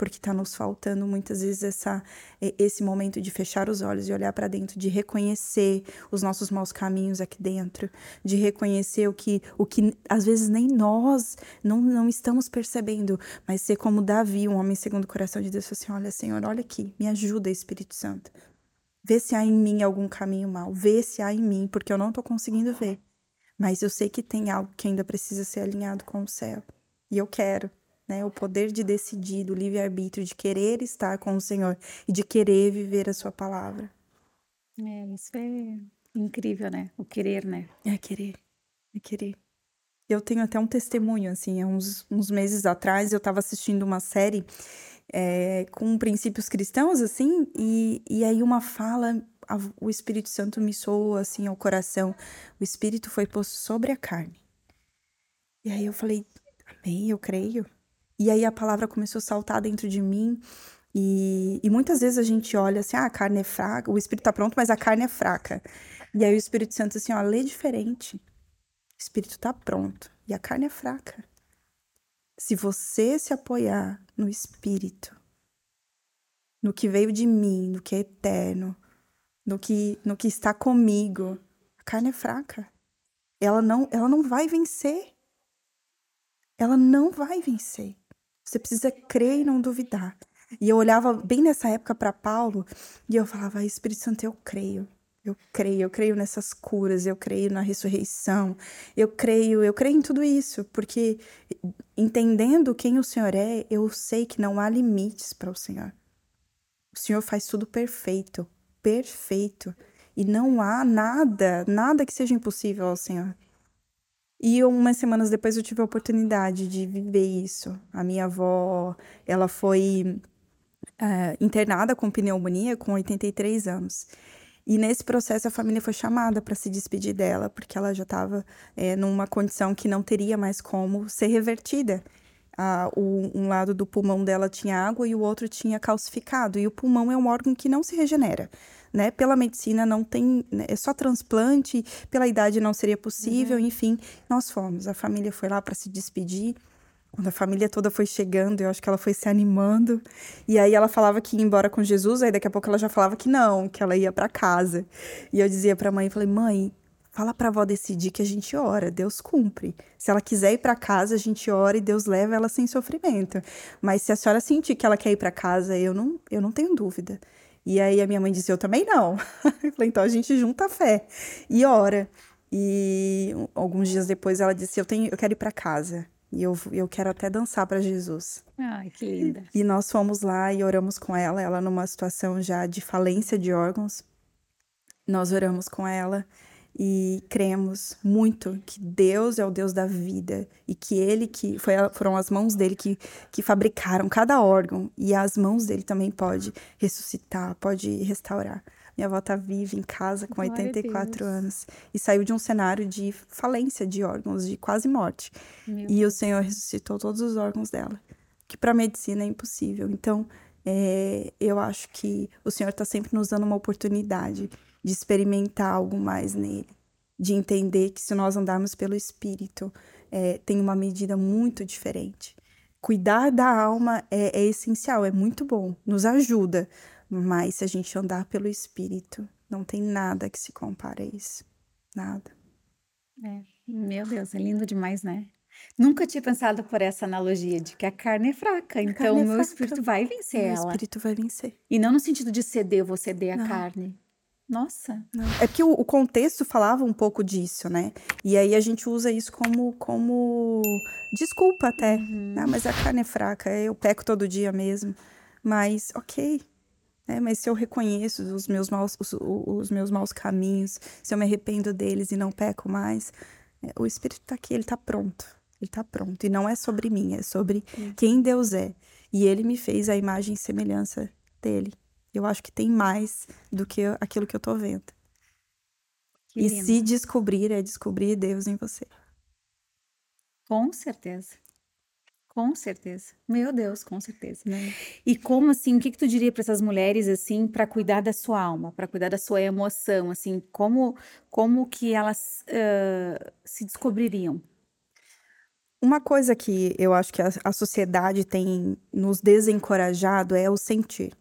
porque está nos faltando muitas vezes essa, esse momento de fechar os olhos e olhar para dentro, de reconhecer os nossos maus caminhos aqui dentro, de reconhecer o que, o que às vezes nem nós não, não estamos percebendo, mas ser como Davi, um homem segundo o coração de Deus, assim: olha, Senhor, olha aqui, me ajuda, Espírito Santo. Vê se há em mim algum caminho mal, vê se há em mim, porque eu não estou conseguindo ver. Mas eu sei que tem algo que ainda precisa ser alinhado com o céu. E eu quero né? O poder de decidir, do livre-arbítrio, de querer estar com o Senhor e de querer viver a sua palavra. É, isso é incrível, né? O querer, né? É querer, é querer. Eu tenho até um testemunho, assim, há uns, uns meses atrás eu estava assistindo uma série é, com princípios cristãos, assim, e, e aí uma fala, a, o Espírito Santo me soa, assim, ao coração. O Espírito foi posto sobre a carne. E aí eu falei, amém, eu creio. E aí a palavra começou a saltar dentro de mim. E, e muitas vezes a gente olha assim, ah, a carne é fraca, o espírito tá pronto, mas a carne é fraca. E aí o Espírito Santo assim, ó, lê diferente. O espírito tá pronto e a carne é fraca. Se você se apoiar no espírito, no que veio de mim, no que é eterno, no que no que está comigo, a carne é fraca. Ela não, ela não vai vencer. Ela não vai vencer. Você precisa crer e não duvidar. E eu olhava bem nessa época para Paulo e eu falava: Espírito Santo, eu creio. Eu creio, eu creio nessas curas, eu creio na ressurreição, eu creio, eu creio em tudo isso, porque entendendo quem o Senhor é, eu sei que não há limites para o Senhor. O Senhor faz tudo perfeito, perfeito, e não há nada, nada que seja impossível ao Senhor. E umas semanas depois eu tive a oportunidade de viver isso. A minha avó, ela foi é, internada com pneumonia com 83 anos. E nesse processo a família foi chamada para se despedir dela, porque ela já estava é, numa condição que não teria mais como ser revertida. A, o, um lado do pulmão dela tinha água e o outro tinha calcificado. E o pulmão é um órgão que não se regenera. Né? Pela medicina não tem, né? é só transplante, pela idade não seria possível, uhum. enfim, nós fomos. A família foi lá para se despedir. Quando a família toda foi chegando, eu acho que ela foi se animando. E aí ela falava que ia embora com Jesus, aí daqui a pouco ela já falava que não, que ela ia para casa. E eu dizia para a mãe, falei: "Mãe, fala para a avó decidir que a gente ora, Deus cumpre. Se ela quiser ir para casa, a gente ora e Deus leva ela sem sofrimento. Mas se a senhora sentir que ela quer ir para casa, eu não, eu não tenho dúvida. E aí a minha mãe disse: Eu também não. <laughs> eu falei: Então a gente junta a fé e ora. E alguns dias depois ela disse: Eu, tenho, eu quero ir para casa. E eu, eu quero até dançar para Jesus. Ai, que linda. E nós fomos lá e oramos com ela, ela numa situação já de falência de órgãos. Nós oramos com ela e cremos muito que Deus é o Deus da vida e que ele que foi, foram as mãos dele que, que fabricaram cada órgão e as mãos dele também pode ressuscitar, pode restaurar. Minha avó tá viva em casa com Glória 84 anos e saiu de um cenário de falência de órgãos, de quase morte. Meu e Deus. o Senhor ressuscitou todos os órgãos dela, que para a medicina é impossível. Então, é, eu acho que o Senhor está sempre nos dando uma oportunidade de experimentar algo mais nele, de entender que se nós andarmos pelo Espírito, é, tem uma medida muito diferente. Cuidar da alma é, é essencial, é muito bom, nos ajuda, mas se a gente andar pelo Espírito, não tem nada que se compare a isso. Nada. É, meu Deus, é lindo demais, né? Nunca tinha pensado por essa analogia de que a carne é fraca, então o meu fraca. espírito vai vencer meu ela. O espírito vai vencer. E não no sentido de ceder, eu vou ceder não. a carne. Nossa. Não. É porque o, o, contexto falava um pouco disso, né? E aí a gente usa isso como, como desculpa até. Uhum. Ah, mas a carne é fraca, eu peco todo dia mesmo. Mas, ok, é, mas se eu reconheço os meus maus, os, os, meus maus caminhos, se eu me arrependo deles e não peco mais, é, o Espírito está aqui, ele está pronto. Ele está pronto. E não é sobre mim, é sobre quem Deus é. E ele me fez a imagem e semelhança dele. Eu acho que tem mais do que aquilo que eu estou vendo. Que e lindo. se descobrir, é descobrir Deus em você. Com certeza. Com certeza. Meu Deus, com certeza. Né? E como assim, o que, que tu diria para essas mulheres assim, para cuidar da sua alma, para cuidar da sua emoção, assim, como como que elas uh, se descobririam? Uma coisa que eu acho que a, a sociedade tem nos desencorajado é o sentir.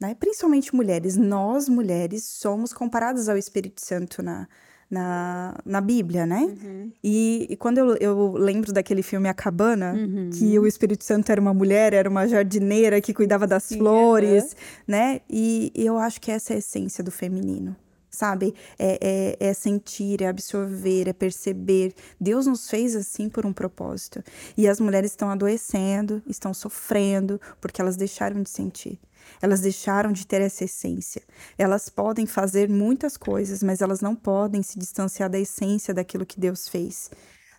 Né? Principalmente mulheres. Nós, mulheres, somos comparadas ao Espírito Santo na, na, na Bíblia, né? Uhum. E, e, quando eu, eu lembro daquele filme A Cabana, uhum. que o Espírito Santo era uma mulher, era uma jardineira que cuidava das Sim, flores, uhum. né? E, e eu acho que essa é a essência do feminino sabe? É, é, é, sentir, é absorver, é perceber. Deus nos fez assim por um propósito. E as mulheres estão adoecendo, estão sofrendo, porque elas deixaram de sentir. Elas deixaram de ter essa essência. Elas podem fazer muitas coisas, mas elas não podem se distanciar da essência daquilo que Deus fez.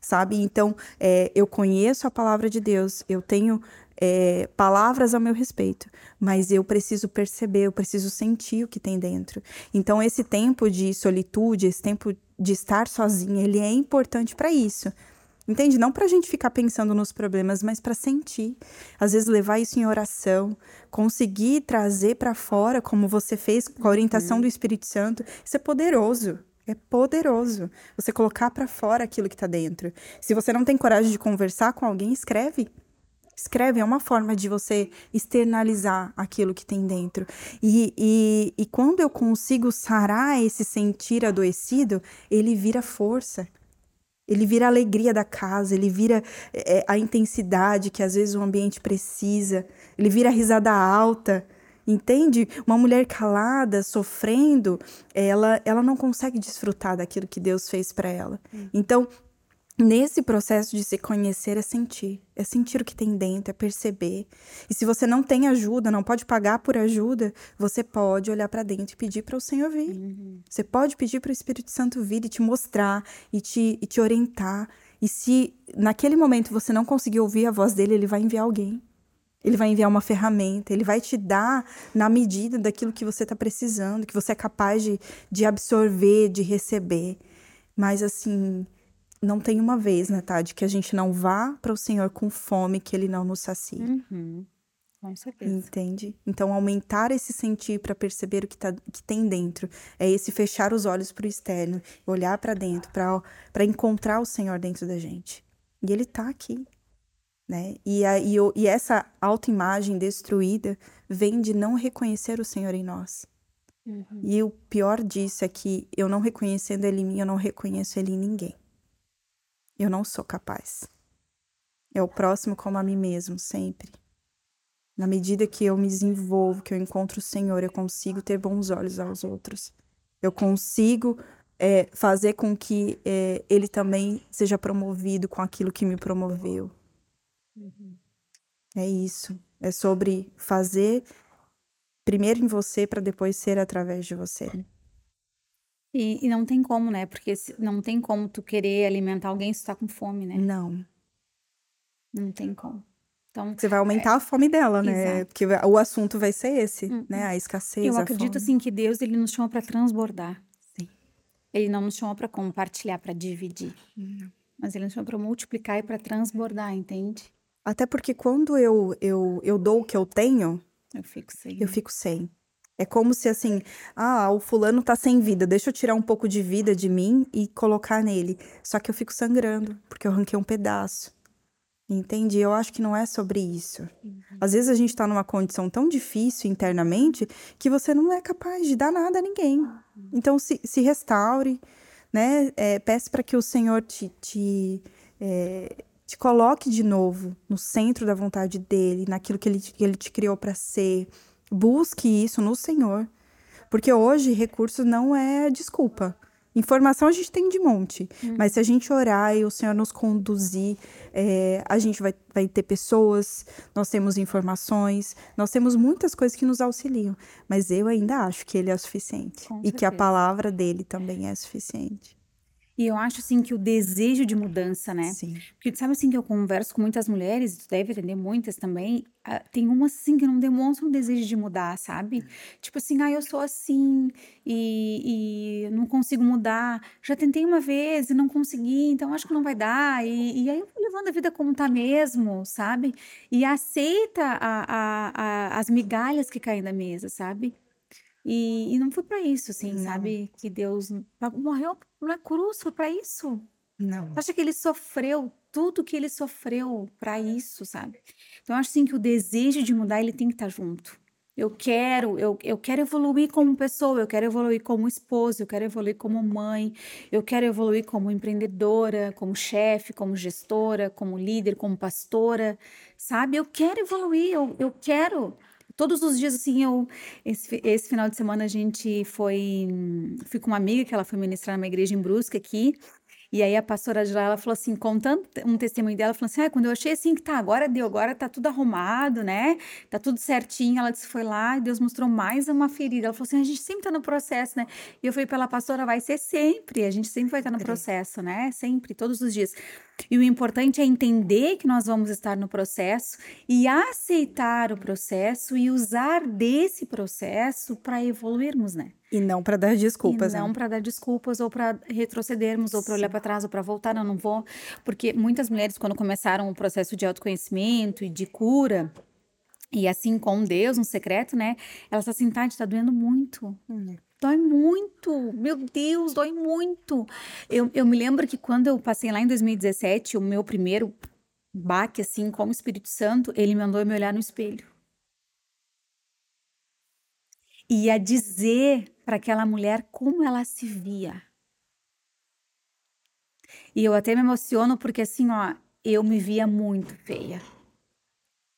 Sabe? Então, é, eu conheço a palavra de Deus, eu tenho é, palavras a meu respeito, mas eu preciso perceber, eu preciso sentir o que tem dentro. Então, esse tempo de solitude, esse tempo de estar sozinha, ele é importante para isso. Entende? Não para a gente ficar pensando nos problemas, mas para sentir. Às vezes levar isso em oração, conseguir trazer para fora, como você fez com a orientação uhum. do Espírito Santo, isso é poderoso. É poderoso. Você colocar para fora aquilo que está dentro. Se você não tem coragem de conversar com alguém, escreve. Escreve é uma forma de você externalizar aquilo que tem dentro. E, e, e quando eu consigo sarar esse sentir adoecido, ele vira força. Ele vira a alegria da casa, ele vira é, a intensidade que às vezes o ambiente precisa, ele vira a risada alta, entende? Uma mulher calada, sofrendo, ela, ela não consegue desfrutar daquilo que Deus fez para ela. Hum. Então, Nesse processo de se conhecer é sentir, é sentir o que tem dentro, é perceber. E se você não tem ajuda, não pode pagar por ajuda, você pode olhar para dentro e pedir para o Senhor vir. Uhum. Você pode pedir para o Espírito Santo vir e te mostrar e te, e te orientar. E se naquele momento você não conseguir ouvir a voz dele, ele vai enviar alguém. Ele vai enviar uma ferramenta, ele vai te dar na medida daquilo que você está precisando, que você é capaz de, de absorver, de receber. Mas assim, não tem uma vez, né, Tade, que a gente não vá para o Senhor com fome que ele não nos sacie. Uhum. Com certeza. Entende? Então, aumentar esse sentir para perceber o que, tá, que tem dentro. É esse fechar os olhos para o externo, olhar para dentro, para encontrar o Senhor dentro da gente. E ele está aqui. Né? E, a, e, e essa autoimagem destruída vem de não reconhecer o Senhor em nós. Uhum. E o pior disso é que eu não reconhecendo Ele em mim, eu não reconheço Ele em ninguém. Eu não sou capaz. É o próximo como a mim mesmo, sempre. Na medida que eu me desenvolvo, que eu encontro o Senhor, eu consigo ter bons olhos aos outros. Eu consigo é, fazer com que é, Ele também seja promovido com aquilo que me promoveu. Uhum. É isso. É sobre fazer primeiro em você para depois ser através de você. E, e, não tem como, né? Porque não tem como tu querer alimentar alguém se tu tá com fome, né? Não. Não tem como. Então, você vai aumentar é, a fome dela, né? Exato. Porque o assunto vai ser esse, uhum. né? A escassez. Eu acredito fome. assim que Deus ele nos chama para transbordar. Sim. Ele não nos chama para compartilhar, para dividir. Mas ele nos chama para multiplicar e para transbordar, entende? Até porque quando eu, eu, eu dou o que eu tenho, eu fico sem. Eu fico sem. É como se assim, ah, o fulano tá sem vida, deixa eu tirar um pouco de vida de mim e colocar nele. Só que eu fico sangrando, porque eu arranquei um pedaço. Entende? Eu acho que não é sobre isso. Uhum. Às vezes a gente está numa condição tão difícil internamente que você não é capaz de dar nada a ninguém. Uhum. Então se, se restaure, né? É, peça para que o Senhor te, te, é, te coloque de novo no centro da vontade dele, naquilo que ele, que ele te criou para ser. Busque isso no Senhor. Porque hoje recurso não é desculpa. Informação a gente tem de monte, hum. mas se a gente orar e o Senhor nos conduzir, é, a gente vai, vai ter pessoas, nós temos informações, nós temos muitas coisas que nos auxiliam, mas eu ainda acho que Ele é suficiente Com e certeza. que a palavra dele também é suficiente. E eu acho, assim, que o desejo de mudança, né? Sim. Porque tu sabe, assim, que eu converso com muitas mulheres, tu deve atender muitas também, tem umas, assim, que não demonstram um desejo de mudar, sabe? Hum. Tipo assim, ah, eu sou assim e, e não consigo mudar. Já tentei uma vez e não consegui, então acho que não vai dar. E, e aí eu vou levando a vida como tá mesmo, sabe? E aceita a, a, a, as migalhas que caem da mesa, sabe? E, e não foi para isso, assim, não. sabe? Que Deus morreu na cruz, foi para isso. Não. Acha que ele sofreu tudo que ele sofreu para isso, sabe? Então, eu acho assim que o desejo de mudar, ele tem que estar tá junto. Eu quero, eu, eu quero evoluir como pessoa, eu quero evoluir como esposa, eu quero evoluir como mãe, eu quero evoluir como empreendedora, como chefe, como gestora, como líder, como pastora, sabe? Eu quero evoluir, eu, eu quero todos os dias, assim, eu. Esse, esse final de semana a gente foi. Fui com uma amiga que ela foi ministrar numa igreja em Brusque aqui. E aí a pastora de lá, ela falou assim, contando um testemunho dela, falou assim, ah, quando eu achei assim que tá, agora deu, agora tá tudo arrumado, né? Tá tudo certinho. Ela disse, foi lá e Deus mostrou mais uma ferida. Ela falou assim, a gente sempre tá no processo, né? E eu falei pela pastora, vai ser sempre, a gente sempre vai estar no processo, né? Sempre, todos os dias. E o importante é entender que nós vamos estar no processo e aceitar o processo e usar desse processo para evoluirmos, né? E não para dar desculpas. E não né? para dar desculpas ou para retrocedermos ou para olhar para trás ou para voltar, não, não vou. Porque muitas mulheres, quando começaram o processo de autoconhecimento e de cura, e assim com Deus, um secreto, né? Elas assim, tá, tá doendo muito. Hum. Dói muito, meu Deus, dói muito. Eu, eu me lembro que quando eu passei lá em 2017, o meu primeiro baque, assim, como Espírito Santo, ele mandou eu me olhar no espelho. E a dizer para aquela mulher como ela se via. E eu até me emociono porque, assim, ó, eu me via muito feia.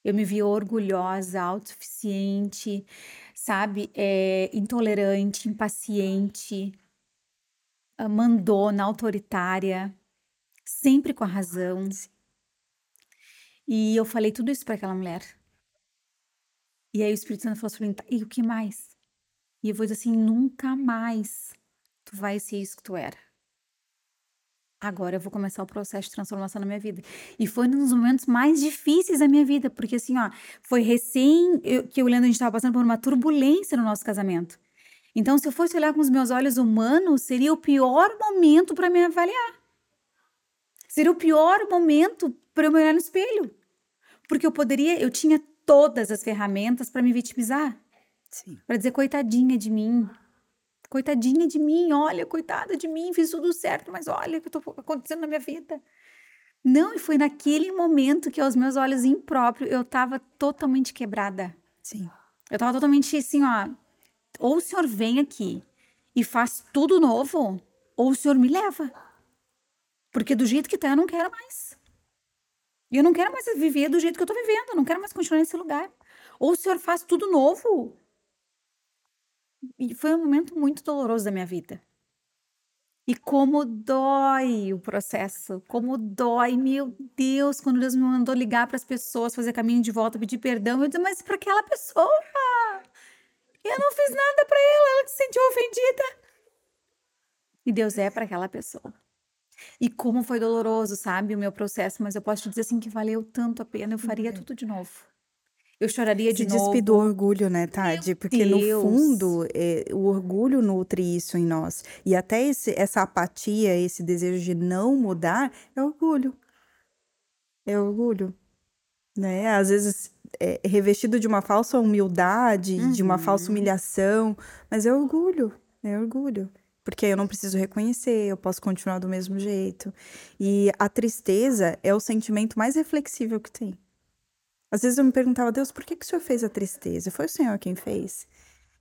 Eu me via orgulhosa, autossuficiente, sabe? É, intolerante, impaciente, mandona, autoritária, sempre com a razão. E eu falei tudo isso para aquela mulher. E aí o Espírito Santo falou assim: e o que mais? E eu vou dizer assim: nunca mais tu vai ser isso que tu era agora eu vou começar o processo de transformação na minha vida. E foi um dos momentos mais difíceis da minha vida, porque assim, ó, foi recém eu, que eu lendo a gente estava passando por uma turbulência no nosso casamento. Então, se eu fosse olhar com os meus olhos humanos, seria o pior momento para me avaliar. Seria o pior momento para eu me olhar no espelho. Porque eu poderia, eu tinha todas as ferramentas para me vitimizar. Para dizer, coitadinha de mim. Coitadinha de mim, olha, coitada de mim, fiz tudo certo, mas olha o que está acontecendo na minha vida. Não, e foi naquele momento que aos meus olhos impróprios eu estava totalmente quebrada. Sim. Eu estava totalmente assim, ó. Ou o senhor vem aqui e faz tudo novo, ou o senhor me leva. Porque do jeito que tá, eu não quero mais. E eu não quero mais viver do jeito que eu tô vivendo, eu não quero mais continuar nesse lugar. Ou o senhor faz tudo novo. E foi um momento muito doloroso da minha vida. E como dói o processo, como dói, meu Deus, quando Deus me mandou ligar para as pessoas, fazer caminho de volta, pedir perdão, eu disse, mas para aquela pessoa, eu não fiz nada para ela, ela se sentiu ofendida. E Deus é para aquela pessoa. E como foi doloroso, sabe, o meu processo, mas eu posso te dizer assim que valeu tanto a pena, eu faria tudo de novo. Eu choraria de Se novo. do orgulho, né, Tade? Porque Deus. no fundo, é, o orgulho nutre isso em nós. E até esse, essa apatia, esse desejo de não mudar, é orgulho. É orgulho. Né? Às vezes é revestido de uma falsa humildade, uhum. de uma falsa uhum. humilhação, mas é orgulho. É orgulho porque eu não preciso reconhecer, eu posso continuar do mesmo jeito. E a tristeza é o sentimento mais reflexível que tem. Às vezes eu me perguntava, Deus, por que, que o Senhor fez a tristeza? Foi o Senhor quem fez.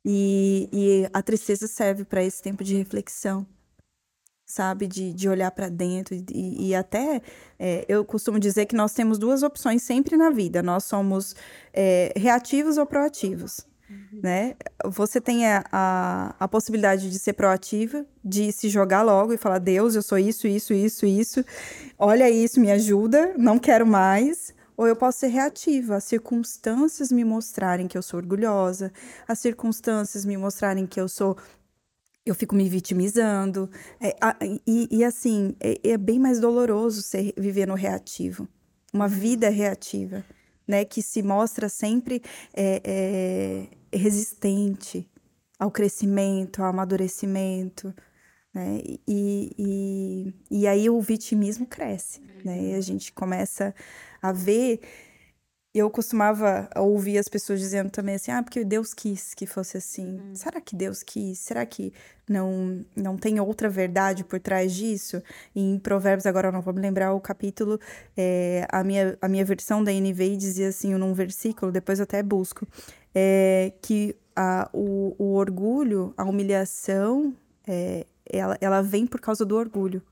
E, e a tristeza serve para esse tempo de reflexão, sabe? De, de olhar para dentro. E, e até é, eu costumo dizer que nós temos duas opções sempre na vida: nós somos é, reativos ou proativos. Uhum. Né? Você tem a, a, a, possibilidade de ser proativa, de se jogar logo e falar: Deus, eu sou isso, isso, isso, isso. Olha isso, me ajuda, não quero mais. Ou eu posso ser reativa, as circunstâncias me mostrarem que eu sou orgulhosa, as circunstâncias me mostrarem que eu sou. Eu fico me vitimizando. É, a, e, e, assim, é, é bem mais doloroso ser, viver no reativo. Uma vida reativa né, que se mostra sempre é, é, resistente ao crescimento, ao amadurecimento, né, e, e, e aí o vitimismo cresce, né, e a gente começa a ver eu costumava ouvir as pessoas dizendo também assim, ah, porque Deus quis que fosse assim. Hum. Será que Deus quis? Será que não não tem outra verdade por trás disso? E em Provérbios, agora eu não vou me lembrar o capítulo, é, a, minha, a minha versão da NVI dizia assim, num versículo, depois eu até busco, é, que a, o, o orgulho, a humilhação, é, ela, ela vem por causa do orgulho.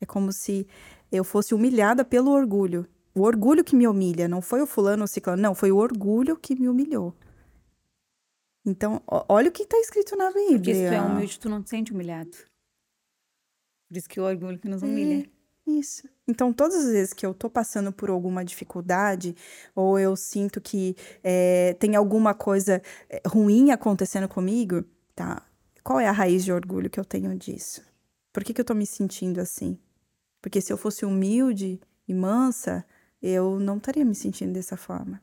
É como se eu fosse humilhada pelo orgulho o orgulho que me humilha, não foi o fulano ou o ciclano, não, foi o orgulho que me humilhou. Então, olha o que está escrito na Bíblia. Porque se tu é humilde, tu não te sente humilhado. Por isso que o orgulho que nos é, humilha. É, isso. Então, todas as vezes que eu tô passando por alguma dificuldade, ou eu sinto que é, tem alguma coisa é, ruim acontecendo comigo, tá? Qual é a raiz de orgulho que eu tenho disso? Por que, que eu tô me sentindo assim? Porque se eu fosse humilde e mansa, eu não estaria me sentindo dessa forma.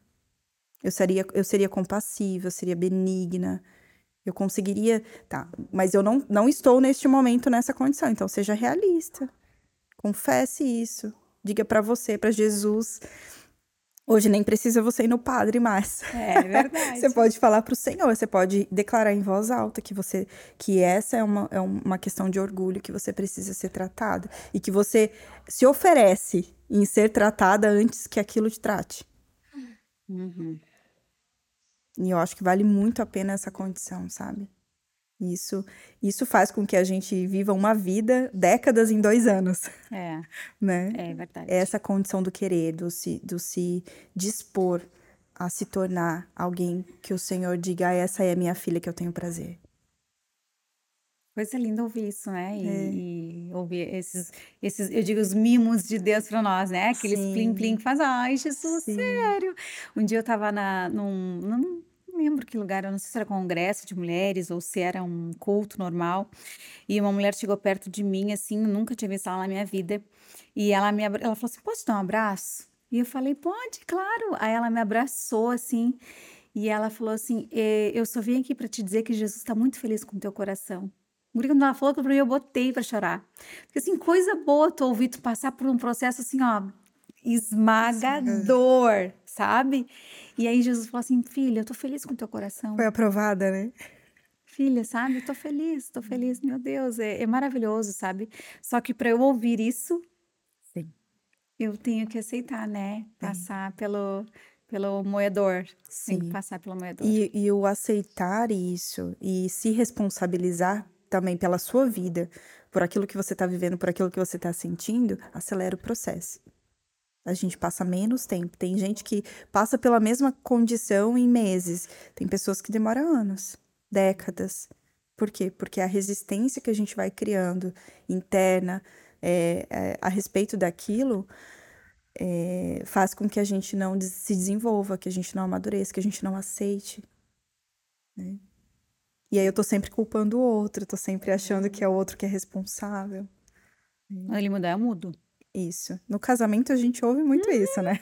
Eu seria, eu seria compassiva, eu seria benigna, eu conseguiria. Tá, mas eu não, não estou neste momento nessa condição, então seja realista. Confesse isso. Diga para você, para Jesus. Hoje nem precisa você ir no padre mais. É <laughs> verdade. você pode falar para o Senhor, você pode declarar em voz alta que você que essa é uma, é uma questão de orgulho que você precisa ser tratada e que você se oferece em ser tratada antes que aquilo te trate. Uhum. E eu acho que vale muito a pena essa condição, sabe? Isso, isso faz com que a gente viva uma vida décadas em dois anos. É. <laughs> né? É verdade. É essa condição do querer, do se, do se dispor a se tornar alguém que o Senhor diga: ah, essa é a minha filha que eu tenho prazer. Coisa linda ouvir isso, né? E, é. e, ouvir esses, esses, eu digo, os mimos de Deus para nós, né? Aqueles plim-plim que faz, ai, Jesus, Sim. sério. Um dia eu estava na, num, num, lembro que lugar, eu não sei se era congresso de mulheres ou se era um culto normal, e uma mulher chegou perto de mim, assim, nunca tinha visto ela na minha vida, e ela me ela falou assim, posso dar um abraço? E eu falei, pode, claro. Aí ela me abraçou, assim, e ela falou assim, eu só vim aqui para te dizer que Jesus está muito feliz com o teu coração. Quando ela falou pra mim, eu botei pra chorar. Porque, assim, coisa boa tu ouvir tu passar por um processo, assim, ó, esmagador, sabe? E aí Jesus falou assim, filha, eu tô feliz com teu coração. Foi aprovada, né? Filha, sabe? Eu tô feliz, tô feliz, meu Deus, é, é maravilhoso, sabe? Só que para eu ouvir isso, Sim. eu tenho que aceitar, né? Passar pelo, pelo moedor. Tem que Sim. passar pelo moedor. E, e o aceitar isso e se responsabilizar também pela sua vida, por aquilo que você está vivendo, por aquilo que você está sentindo, acelera o processo. A gente passa menos tempo. Tem gente que passa pela mesma condição em meses. Tem pessoas que demoram anos, décadas. Por quê? Porque a resistência que a gente vai criando interna é, é, a respeito daquilo é, faz com que a gente não se desenvolva, que a gente não amadureça, que a gente não aceite. né? E aí eu tô sempre culpando o outro, tô sempre achando que é o outro que é responsável. Ele mudar, eu mudo. Isso. No casamento a gente ouve muito isso, né?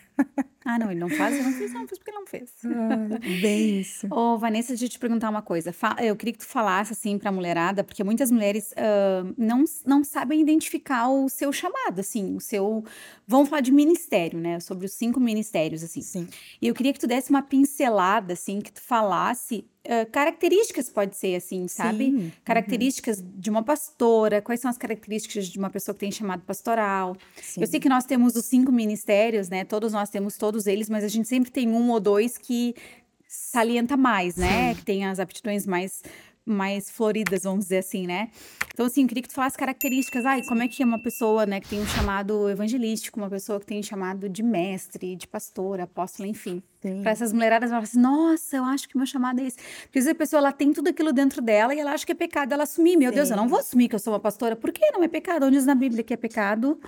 Ah, não, ele não faz, eu não fiz, não fiz porque ele não fez. <laughs> Bem isso. Ô, Vanessa, deixa eu te perguntar uma coisa. Eu queria que tu falasse, assim, pra mulherada, porque muitas mulheres ah, não, não sabem identificar o seu chamado, assim, o seu... Vamos falar de ministério, né? Sobre os cinco ministérios, assim. Sim. E eu queria que tu desse uma pincelada, assim, que tu falasse ah, características, pode ser, assim, sabe? Sim. Características de uma pastora, quais são as características de uma pessoa que tem chamado pastoral. Sim. Eu sei que nós temos os cinco ministérios, né? Todos nós temos todos eles, mas a gente sempre tem um ou dois que salienta mais, né? Que tem as aptidões mais mais floridas, vamos dizer assim, né? Então, assim, eu queria que tu falasse características. Ai, como é que é uma pessoa, né, que tem um chamado evangelístico, uma pessoa que tem um chamado de mestre, de pastor, apóstolo, enfim. Sim. Para essas mulheradas, ela fala assim, nossa, eu acho que meu chamado é esse. Porque às vezes a pessoa, ela tem tudo aquilo dentro dela e ela acha que é pecado ela assumir. Meu Deus, eu não Sim. vou assumir que eu sou uma pastora. Por que não é pecado? Onde diz na Bíblia que é pecado?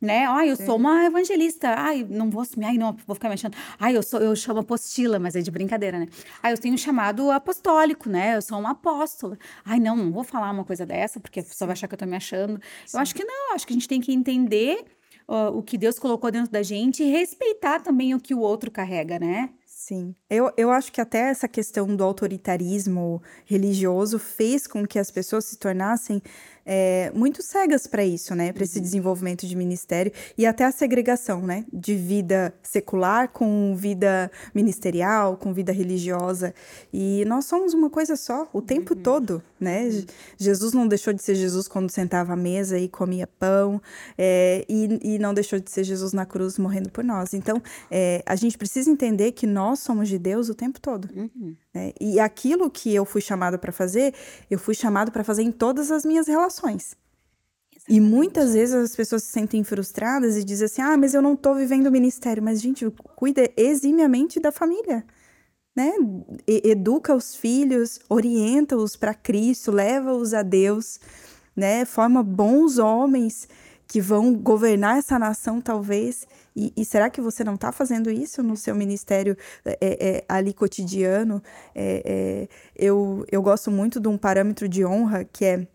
Né? Ai, eu sou uma evangelista. Ai, não vou assumir. Ai, não, vou ficar me achando. Ai, eu sou, eu chamo apostila, mas é de brincadeira, né? Ai, eu tenho um chamado apostólico, né? Eu sou uma apóstola. Ai, não, não vou falar uma coisa dessa, porque a pessoa vai achar que eu tô me achando. Eu acho que não, acho que a gente tem que entender ó, o que Deus colocou dentro da gente e respeitar também o que o outro carrega, né? Sim. Eu, eu acho que até essa questão do autoritarismo religioso fez com que as pessoas se tornassem é, muito cegas para isso, né? Para esse desenvolvimento de ministério e até a segregação, né? De vida secular com vida ministerial, com vida religiosa. E nós somos uma coisa só o tempo todo, né? Je- Jesus não deixou de ser Jesus quando sentava à mesa e comia pão, é, e, e não deixou de ser Jesus na cruz morrendo por nós. Então, é, a gente precisa entender que nós somos de Deus o tempo todo. Né? E aquilo que eu fui chamado para fazer, eu fui chamado para fazer em todas as minhas relações. E muitas vezes as pessoas se sentem frustradas e dizem assim: ah, mas eu não tô vivendo o ministério. Mas, gente, cuida eximiamente da família. Né? E- educa os filhos, orienta-os para Cristo, leva-os a Deus, né? Forma bons homens que vão governar essa nação, talvez. E, e será que você não está fazendo isso no seu ministério é, é, ali cotidiano? É, é, eu, eu gosto muito de um parâmetro de honra que é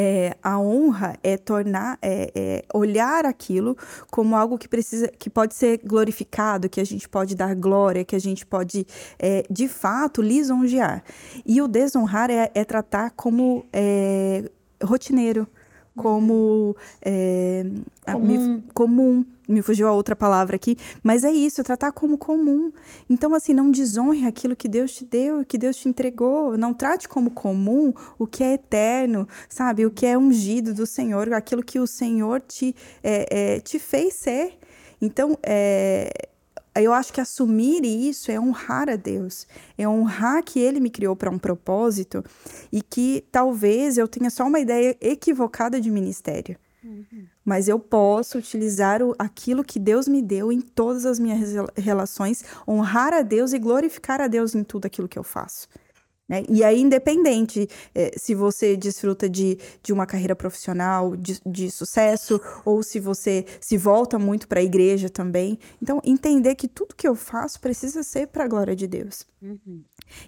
é, a honra é tornar, é, é olhar aquilo como algo que precisa, que pode ser glorificado, que a gente pode dar glória, que a gente pode, é, de fato, lisonjear. E o desonrar é, é tratar como é, rotineiro, como é, a- me- Comum. comum. Me fugiu a outra palavra aqui, mas é isso, tratar como comum. Então, assim, não desonre aquilo que Deus te deu, que Deus te entregou. Não trate como comum o que é eterno, sabe? O que é ungido do Senhor, aquilo que o Senhor te, é, é, te fez ser. Então, é, eu acho que assumir isso é honrar a Deus, é honrar que Ele me criou para um propósito e que talvez eu tenha só uma ideia equivocada de ministério. Mas eu posso utilizar o, aquilo que Deus me deu em todas as minhas rela- relações, honrar a Deus e glorificar a Deus em tudo aquilo que eu faço. Né? E aí, independente eh, se você desfruta de, de uma carreira profissional de, de sucesso, ou se você se volta muito para a igreja também. Então, entender que tudo que eu faço precisa ser para a glória de Deus.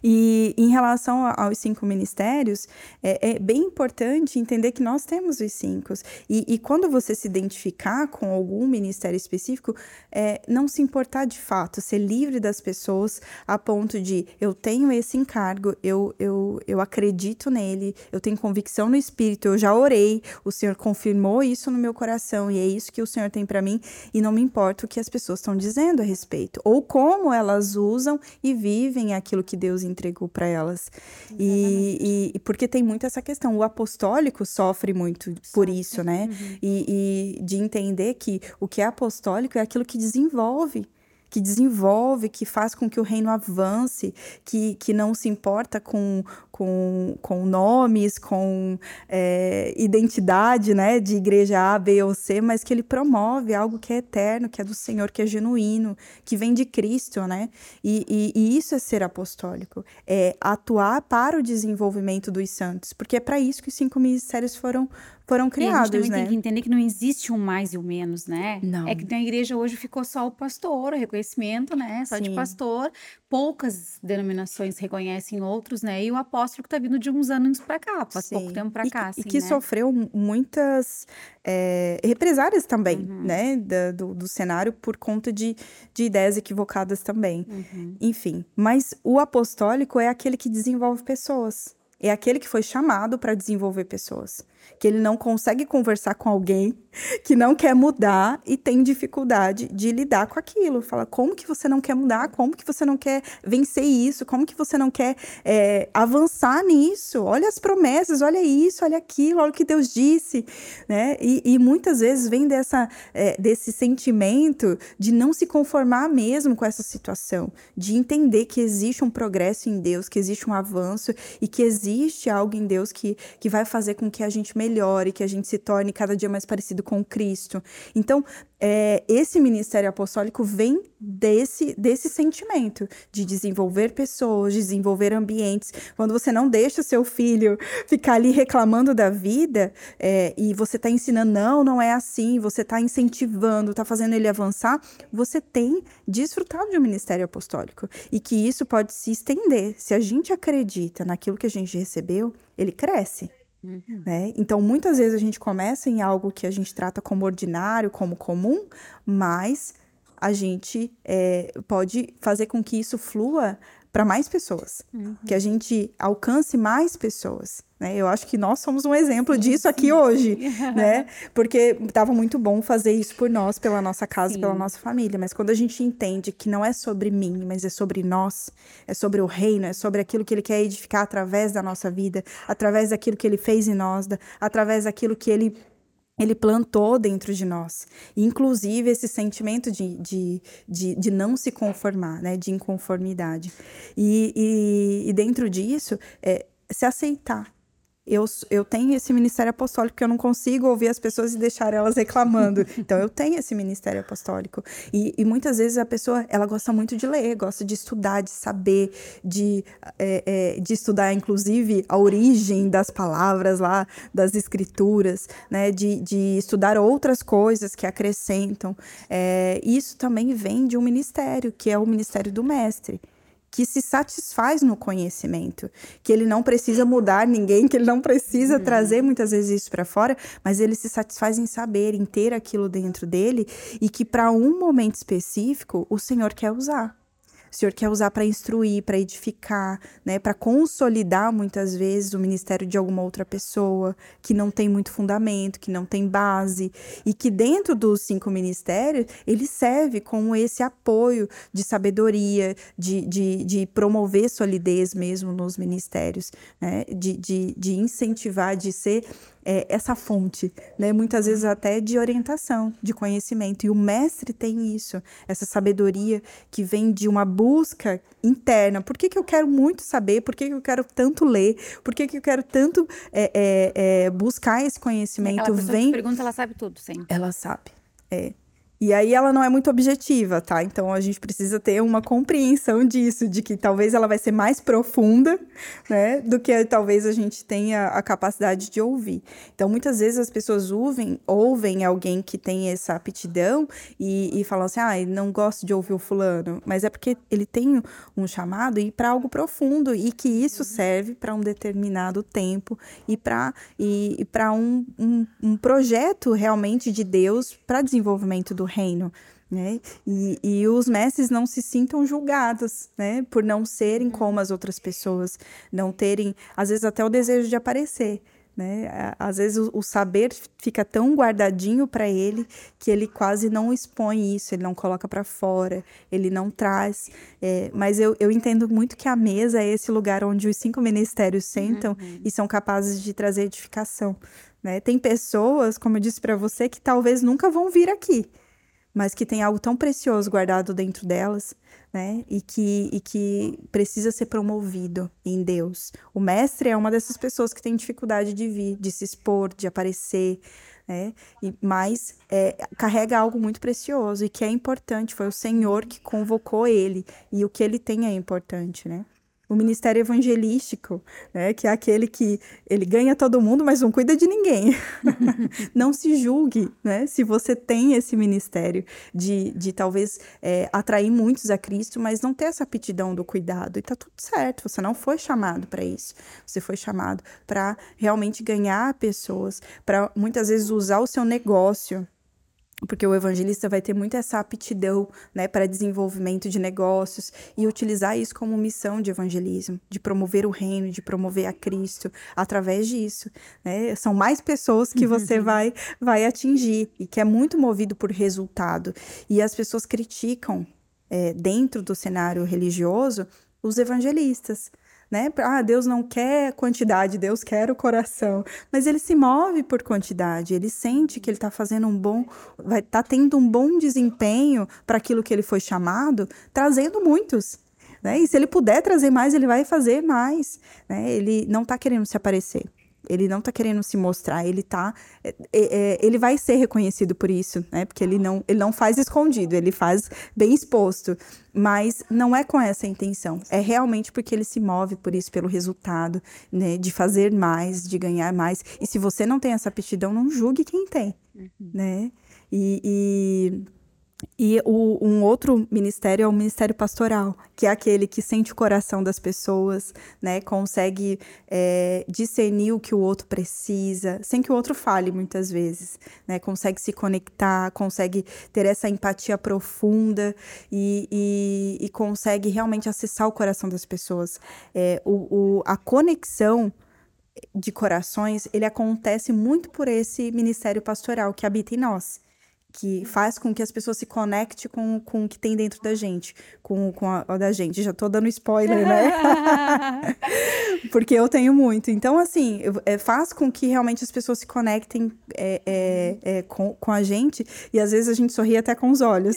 E em relação aos cinco ministérios, é, é bem importante entender que nós temos os cinco. E, e quando você se identificar com algum ministério específico, é, não se importar de fato, ser livre das pessoas a ponto de eu tenho esse encargo, eu eu, eu, acredito nele, eu tenho convicção no Espírito, eu já orei, o Senhor confirmou isso no meu coração e é isso que o Senhor tem para mim e não me importa o que as pessoas estão dizendo a respeito ou como elas usam e vivem aquilo que Deus entregou para elas. E, e, porque tem muito essa questão, o apostólico sofre muito por isso, né? Uhum. E, e de entender que o que é apostólico é aquilo que desenvolve que desenvolve, que faz com que o reino avance, que, que não se importa com, com, com nomes, com é, identidade né, de igreja A, B ou C, mas que ele promove algo que é eterno, que é do Senhor, que é genuíno, que vem de Cristo, né? E, e, e isso é ser apostólico, é atuar para o desenvolvimento dos santos, porque é para isso que os cinco ministérios foram foram criados, e a gente né? tem que entender que não existe um mais e o um menos, né? Não. É que na igreja hoje ficou só o pastor, o reconhecimento, né? Só Sim. de pastor. Poucas denominações reconhecem outros, né? E o apóstolo que está vindo de uns anos para cá, faz Sim. pouco tempo para cá. Assim, e que né? sofreu muitas é, represárias também, uhum. né? Da, do, do, cenário por conta de, de ideias equivocadas também. Uhum. Enfim, mas o apostólico é aquele que desenvolve pessoas. É aquele que foi chamado para desenvolver pessoas que ele não consegue conversar com alguém, que não quer mudar e tem dificuldade de lidar com aquilo. Fala, como que você não quer mudar? Como que você não quer vencer isso? Como que você não quer é, avançar nisso? Olha as promessas, olha isso, olha aquilo, olha o que Deus disse, né? E, e muitas vezes vem dessa, é, desse sentimento de não se conformar mesmo com essa situação, de entender que existe um progresso em Deus, que existe um avanço e que existe algo em Deus que, que vai fazer com que a gente melhore, que a gente se torne cada dia mais parecido com Cristo. Então, é, esse ministério apostólico vem desse, desse sentimento de desenvolver pessoas, desenvolver ambientes. Quando você não deixa o seu filho ficar ali reclamando da vida é, e você está ensinando, não, não é assim, você está incentivando, está fazendo ele avançar, você tem desfrutado de um ministério apostólico. E que isso pode se estender. Se a gente acredita naquilo que a gente recebeu, ele cresce. Uhum. Né? Então, muitas vezes a gente começa em algo que a gente trata como ordinário, como comum, mas a gente é, pode fazer com que isso flua para mais pessoas, uhum. que a gente alcance mais pessoas. Né? Eu acho que nós somos um exemplo sim, disso sim, aqui sim. hoje, <laughs> né? Porque estava muito bom fazer isso por nós, pela nossa casa, pela nossa família. Mas quando a gente entende que não é sobre mim, mas é sobre nós, é sobre o reino, é sobre aquilo que Ele quer edificar através da nossa vida, através daquilo que Ele fez em nós, através daquilo que Ele ele plantou dentro de nós. Inclusive esse sentimento de, de, de, de não se conformar, né? De inconformidade. E, e, e dentro disso, é, se aceitar eu, eu tenho esse ministério apostólico que eu não consigo ouvir as pessoas e deixar elas reclamando. <laughs> Então, eu tenho esse ministério apostólico. E, e muitas vezes a pessoa, ela gosta muito de ler, gosta de estudar, de saber, de, é, é, de estudar, inclusive, a origem das palavras lá, das escrituras, né? De, de estudar outras coisas que acrescentam. É, isso também vem de um ministério, que é o ministério do mestre que se satisfaz no conhecimento, que ele não precisa mudar ninguém, que ele não precisa uhum. trazer muitas vezes isso para fora, mas ele se satisfaz em saber, em ter aquilo dentro dele e que para um momento específico o Senhor quer usar o Senhor quer usar para instruir, para edificar, né, para consolidar muitas vezes o ministério de alguma outra pessoa que não tem muito fundamento, que não tem base, e que dentro dos cinco ministérios ele serve como esse apoio de sabedoria, de, de, de promover solidez mesmo nos ministérios, né, de, de, de incentivar, de ser é, essa fonte, né? Muitas vezes até de orientação, de conhecimento. E o mestre tem isso, essa sabedoria que vem de uma busca interna. Por que, que eu quero muito saber? Por que, que eu quero tanto ler? Por que, que eu quero tanto é, é, é buscar esse conhecimento? Aquela vem. Que pergunta, ela sabe tudo, sim. Ela sabe. É. E aí ela não é muito objetiva, tá? Então a gente precisa ter uma compreensão disso, de que talvez ela vai ser mais profunda, né, do que talvez a gente tenha a capacidade de ouvir. Então muitas vezes as pessoas ouvem, ouvem alguém que tem essa aptidão e, e falam assim, ah, não gosto de ouvir o fulano, mas é porque ele tem um chamado e para algo profundo e que isso serve para um determinado tempo e para e, e um, um, um projeto realmente de Deus para desenvolvimento do reino. Né? E, e os mestres não se sintam julgados, né? Por não serem uhum. como as outras pessoas, não terem, às vezes, até o desejo de aparecer. Né? Às vezes o, o saber fica tão guardadinho para ele que ele quase não expõe isso, ele não coloca para fora, ele não traz. É, mas eu, eu entendo muito que a mesa é esse lugar onde os cinco ministérios sentam uhum. e são capazes de trazer edificação. Né? Tem pessoas, como eu disse para você, que talvez nunca vão vir aqui, mas que tem algo tão precioso guardado dentro delas né? E que, e que precisa ser promovido em Deus. O mestre é uma dessas pessoas que tem dificuldade de vir, de se expor, de aparecer, né? E, mas é, carrega algo muito precioso e que é importante. Foi o Senhor que convocou ele e o que ele tem é importante, né? O ministério evangelístico, né, que é aquele que ele ganha todo mundo, mas não cuida de ninguém. <laughs> não se julgue, né, se você tem esse ministério de, de talvez é, atrair muitos a Cristo, mas não ter essa aptidão do cuidado. E tá tudo certo, você não foi chamado para isso. Você foi chamado para realmente ganhar pessoas, para muitas vezes usar o seu negócio porque o evangelista vai ter muito essa aptidão, né, para desenvolvimento de negócios e utilizar isso como missão de evangelismo, de promover o reino, de promover a Cristo através disso, né? São mais pessoas que você uhum. vai vai atingir e que é muito movido por resultado. E as pessoas criticam é, dentro do cenário religioso os evangelistas né? Ah, Deus não quer quantidade, Deus quer o coração. Mas ele se move por quantidade, ele sente que ele está fazendo um bom, vai tá tendo um bom desempenho para aquilo que ele foi chamado, trazendo muitos. Né? E se ele puder trazer mais, ele vai fazer mais. Né? Ele não está querendo se aparecer. Ele não tá querendo se mostrar, ele tá. É, é, ele vai ser reconhecido por isso, né? Porque ele não, ele não faz escondido, ele faz bem exposto. Mas não é com essa intenção. É realmente porque ele se move por isso, pelo resultado, né? De fazer mais, de ganhar mais. E se você não tem essa aptidão, não julgue quem tem, uhum. né? e, e e o, um outro ministério é o ministério pastoral, que é aquele que sente o coração das pessoas, né? Consegue é, discernir o que o outro precisa, sem que o outro fale muitas vezes, né? Consegue se conectar, consegue ter essa empatia profunda e, e, e consegue realmente acessar o coração das pessoas. É, o, o, a conexão de corações, ele acontece muito por esse ministério pastoral que habita em nós que faz com que as pessoas se conectem com, com o que tem dentro da gente, com, com a, a da gente. Já tô dando spoiler, né? <laughs> Porque eu tenho muito. Então, assim, eu, é, faz com que realmente as pessoas se conectem é, é, é, com, com a gente e às vezes a gente sorri até com os olhos.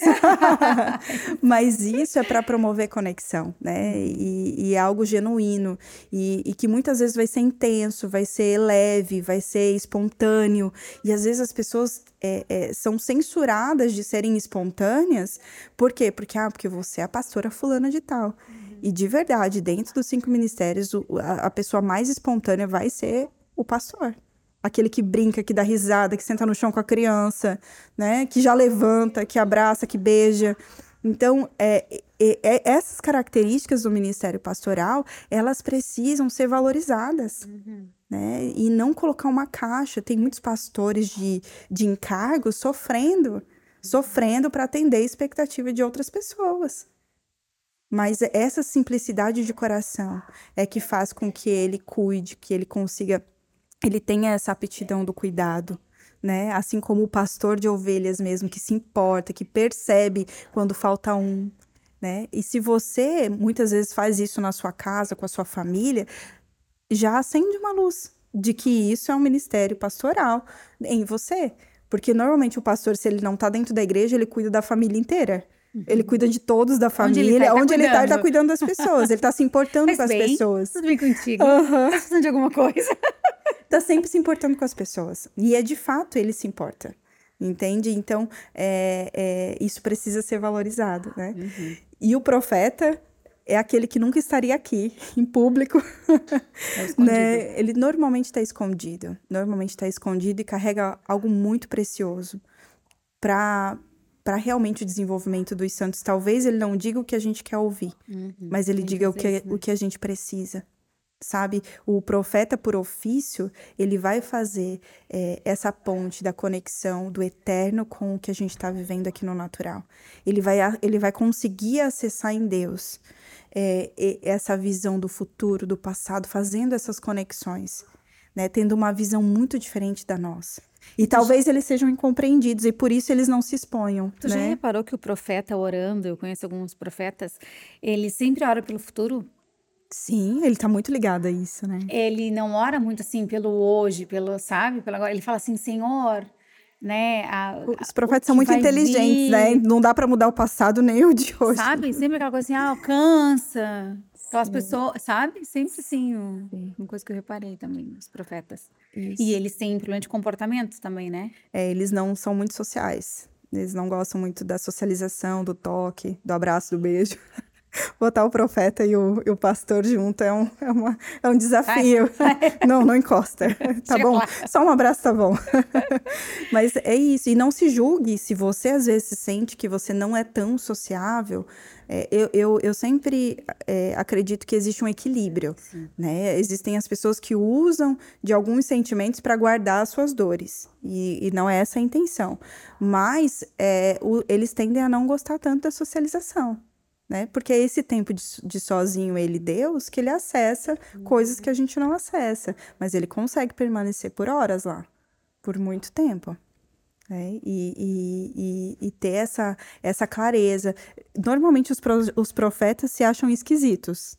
<laughs> Mas isso é para promover conexão, né? E, e, é algo genuíno e, e que muitas vezes vai ser intenso, vai ser leve, vai ser espontâneo. E às vezes as pessoas é, é, são censuradas de serem espontâneas. Por quê? Porque, ah, porque você é a pastora fulana de tal. Uhum. E de verdade, dentro dos cinco ministérios, o, a, a pessoa mais espontânea vai ser o pastor aquele que brinca, que dá risada, que senta no chão com a criança, né? Que já levanta, que abraça, que beija. Então, é, é, é, essas características do ministério pastoral, elas precisam ser valorizadas. Uhum né? E não colocar uma caixa. Tem muitos pastores de, de encargo sofrendo, sofrendo para atender a expectativa de outras pessoas. Mas essa simplicidade de coração é que faz com que ele cuide, que ele consiga, ele tenha essa aptidão do cuidado, né? Assim como o pastor de ovelhas mesmo, que se importa, que percebe quando falta um, né? E se você muitas vezes faz isso na sua casa, com a sua família, já acende uma luz de que isso é um ministério pastoral em você. Porque normalmente o pastor, se ele não está dentro da igreja, ele cuida da família inteira. Uhum. Ele cuida de todos da família. Onde ele está, ele, tá, ele tá cuidando das pessoas. Ele está se importando Faz com as bem, pessoas. Tudo bem contigo? Uhum. Tá precisando de alguma coisa? <laughs> tá sempre se importando com as pessoas. E é de fato ele se importa. Entende? Então, é, é, isso precisa ser valorizado, né? Uhum. E o profeta, é aquele que nunca estaria aqui, <laughs> em público. É né? Ele normalmente está escondido. Normalmente está escondido e carrega algo muito precioso para para realmente o desenvolvimento dos santos. Talvez ele não diga o que a gente quer ouvir, uhum, mas ele diga o que, né? o que a gente precisa. sabe? O profeta por ofício, ele vai fazer é, essa ponte da conexão do eterno com o que a gente está vivendo aqui no natural. Ele vai, ele vai conseguir acessar em Deus é, essa visão do futuro, do passado, fazendo essas conexões, né? Tendo uma visão muito diferente da nossa. E talvez eles sejam incompreendidos e por isso eles não se exponham. Tu né? já reparou que o profeta orando, eu conheço alguns profetas, ele sempre ora pelo futuro? Sim, ele tá muito ligado a isso, né? Ele não ora muito assim pelo hoje, pelo, sabe? Pelo agora. Ele fala assim, Senhor, né? A, Os profetas são muito inteligentes, vir, né? Não dá para mudar o passado nem o de hoje. Sabe? Sempre aquela coisa assim, ah, alcança. Aquelas pessoas, sabe? Sempre assim, um, uma coisa que eu reparei também, os profetas. Isso. E eles têm de comportamento também, né? É, eles não são muito sociais. Eles não gostam muito da socialização, do toque, do abraço, do beijo. Botar o profeta e o, e o pastor junto é um, é uma, é um desafio. <laughs> não, não encosta. Tá bom? Só um abraço tá bom. <laughs> Mas é isso. E não se julgue se você às vezes sente que você não é tão sociável. É, eu, eu, eu sempre é, acredito que existe um equilíbrio. Né? Existem as pessoas que usam de alguns sentimentos para guardar as suas dores. E, e, não é essa a intenção. Mas é, o, eles tendem a não gostar tanto da socialização né? Porque é esse tempo de, de sozinho ele Deus que ele acessa uhum. coisas que a gente não acessa, mas ele consegue permanecer por horas lá, por muito tempo. Né? E, e, e, e, ter essa, essa clareza. Normalmente os, pro, os profetas se acham esquisitos,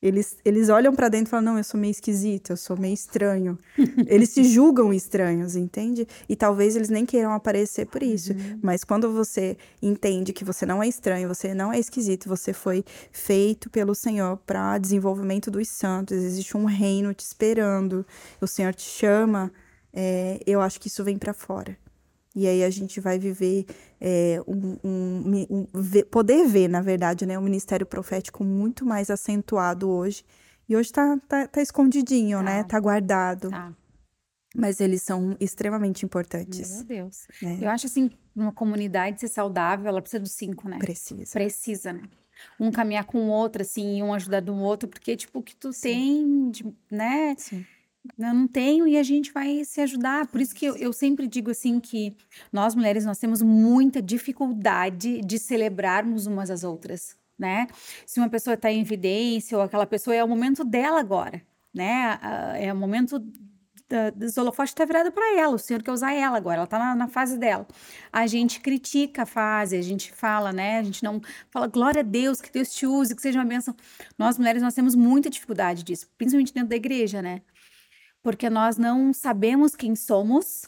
eles, eles olham para dentro e falam: não, eu sou meio esquisito, eu sou meio estranho. <laughs> eles se julgam estranhos, entende? E talvez eles nem queiram aparecer por isso. Uhum. Mas quando você entende que você não é estranho, você não é esquisito, você foi feito pelo Senhor para desenvolvimento dos santos, existe um reino te esperando, o Senhor te chama, é, eu acho que isso vem para fora. E aí a gente vai viver é, um, um, um, poder ver, na verdade, né, o ministério profético muito mais acentuado hoje. E hoje tá, tá, tá escondidinho, né? tá. né? Tá guardado. Tá. Mas eles são extremamente importantes. Meu Deus. Né? Eu acho assim, uma comunidade ser saudável, ela precisa dos cinco, né? Precisa. Precisa, né? Um caminhar com o outro, assim, um ajudar o outro, porque, tipo, o que tu Sim. tem, né? Sim eu não tenho e a gente vai se ajudar. Por isso que eu, eu, sempre digo assim que nós mulheres nós temos muita dificuldade de celebrarmos umas às outras, né? Se uma pessoa está em evidência ou aquela pessoa é o momento dela agora, né? É o momento da, dos holofotes está virado para ela, o Senhor quer usar ela agora, ela está na, na, fase dela. A gente critica a fase, a gente fala, né? A gente não fala, glória a Deus, que Deus te use, que seja uma bênção. Nós mulheres, nós temos muita dificuldade disso, principalmente dentro da igreja, né? Porque nós não sabemos quem somos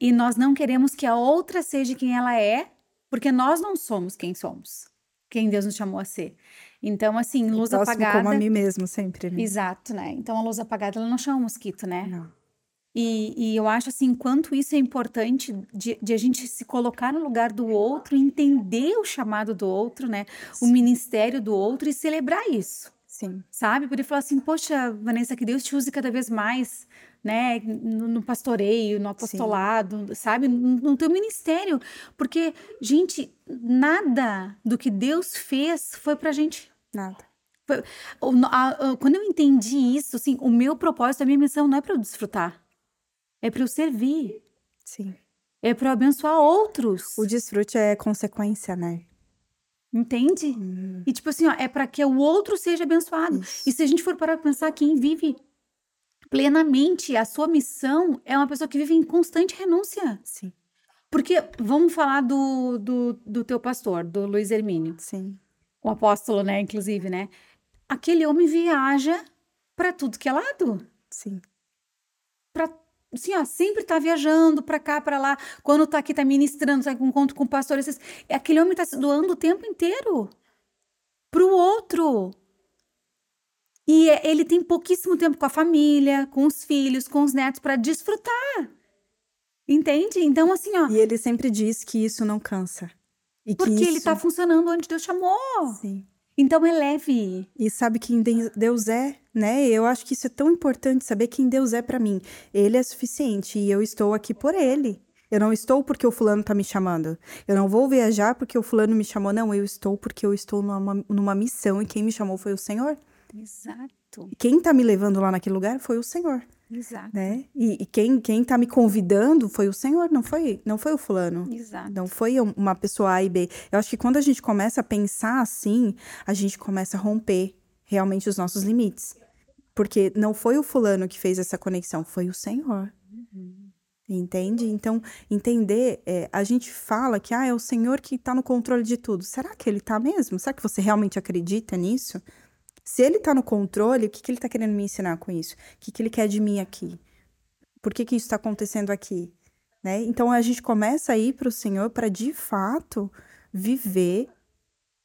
e nós não queremos que a outra seja quem ela é, porque nós não somos quem somos, quem Deus nos chamou a ser. Então, assim, luz apagada. como a mim mesmo, sempre. Né? Exato, né? Então, a luz apagada, ela não chama mosquito, né? Não. E, e eu acho, assim, quanto isso é importante de, de, a gente se colocar no lugar do outro, entender o chamado do outro, né? O ministério do outro e celebrar isso. Sim. Sabe? Poder falar assim, poxa, Vanessa, que Deus te use cada vez mais, né? No, no pastoreio, no apostolado, Sim. sabe? No, no teu ministério. Porque, gente, nada do que Deus fez foi pra gente. Nada. Foi, a, a, quando eu entendi isso, assim, o meu propósito, a minha missão não é para eu desfrutar. É para eu servir. Sim. É para eu abençoar outros. O desfrute é consequência, né? Entende? Uhum. E tipo assim, ó, é para que o outro seja abençoado. Isso. E se a gente for parar pra pensar, quem vive plenamente a sua missão é uma pessoa que vive em constante renúncia. Sim. Porque, vamos falar do, do, do teu pastor, do Luiz Hermínio. Sim. O apóstolo, né, inclusive, né? Aquele homem viaja para tudo que é lado. Sim. Assim, ó, sempre tá viajando para cá, para lá. Quando tá aqui, tá ministrando, tá com encontro com pastores. Aquele homem tá se doando o tempo inteiro pro outro. E é, ele tem pouquíssimo tempo com a família, com os filhos, com os netos para desfrutar. Entende? Então, assim, ó. E ele sempre diz que isso não cansa. E porque isso... ele tá funcionando onde Deus chamou. Sim. Então é leve. E sabe quem Deus é, né? Eu acho que isso é tão importante saber quem Deus é para mim. Ele é suficiente e eu estou aqui por ele. Eu não estou porque o fulano tá me chamando. Eu não vou viajar porque o fulano me chamou. Não, eu estou porque eu estou numa, numa missão e quem me chamou foi o Senhor. Exato. Quem tá me levando lá naquele lugar foi o Senhor. Exato. Né? E, e quem, quem tá me convidando foi o Senhor, não foi, não foi o fulano. Exato. Não foi uma pessoa A e B. Eu acho que quando a gente começa a pensar assim, a gente começa a romper realmente os nossos limites. Porque não foi o fulano que fez essa conexão, foi o Senhor. Uhum. Entende? Então, entender, é, a gente fala que ah, é o Senhor que está no controle de tudo. Será que ele está mesmo? Será que você realmente acredita nisso? Se ele está no controle, o que, que ele está querendo me ensinar com isso? O que, que ele quer de mim aqui? Por que, que isso está acontecendo aqui? Né? Então a gente começa a ir para o Senhor para de fato viver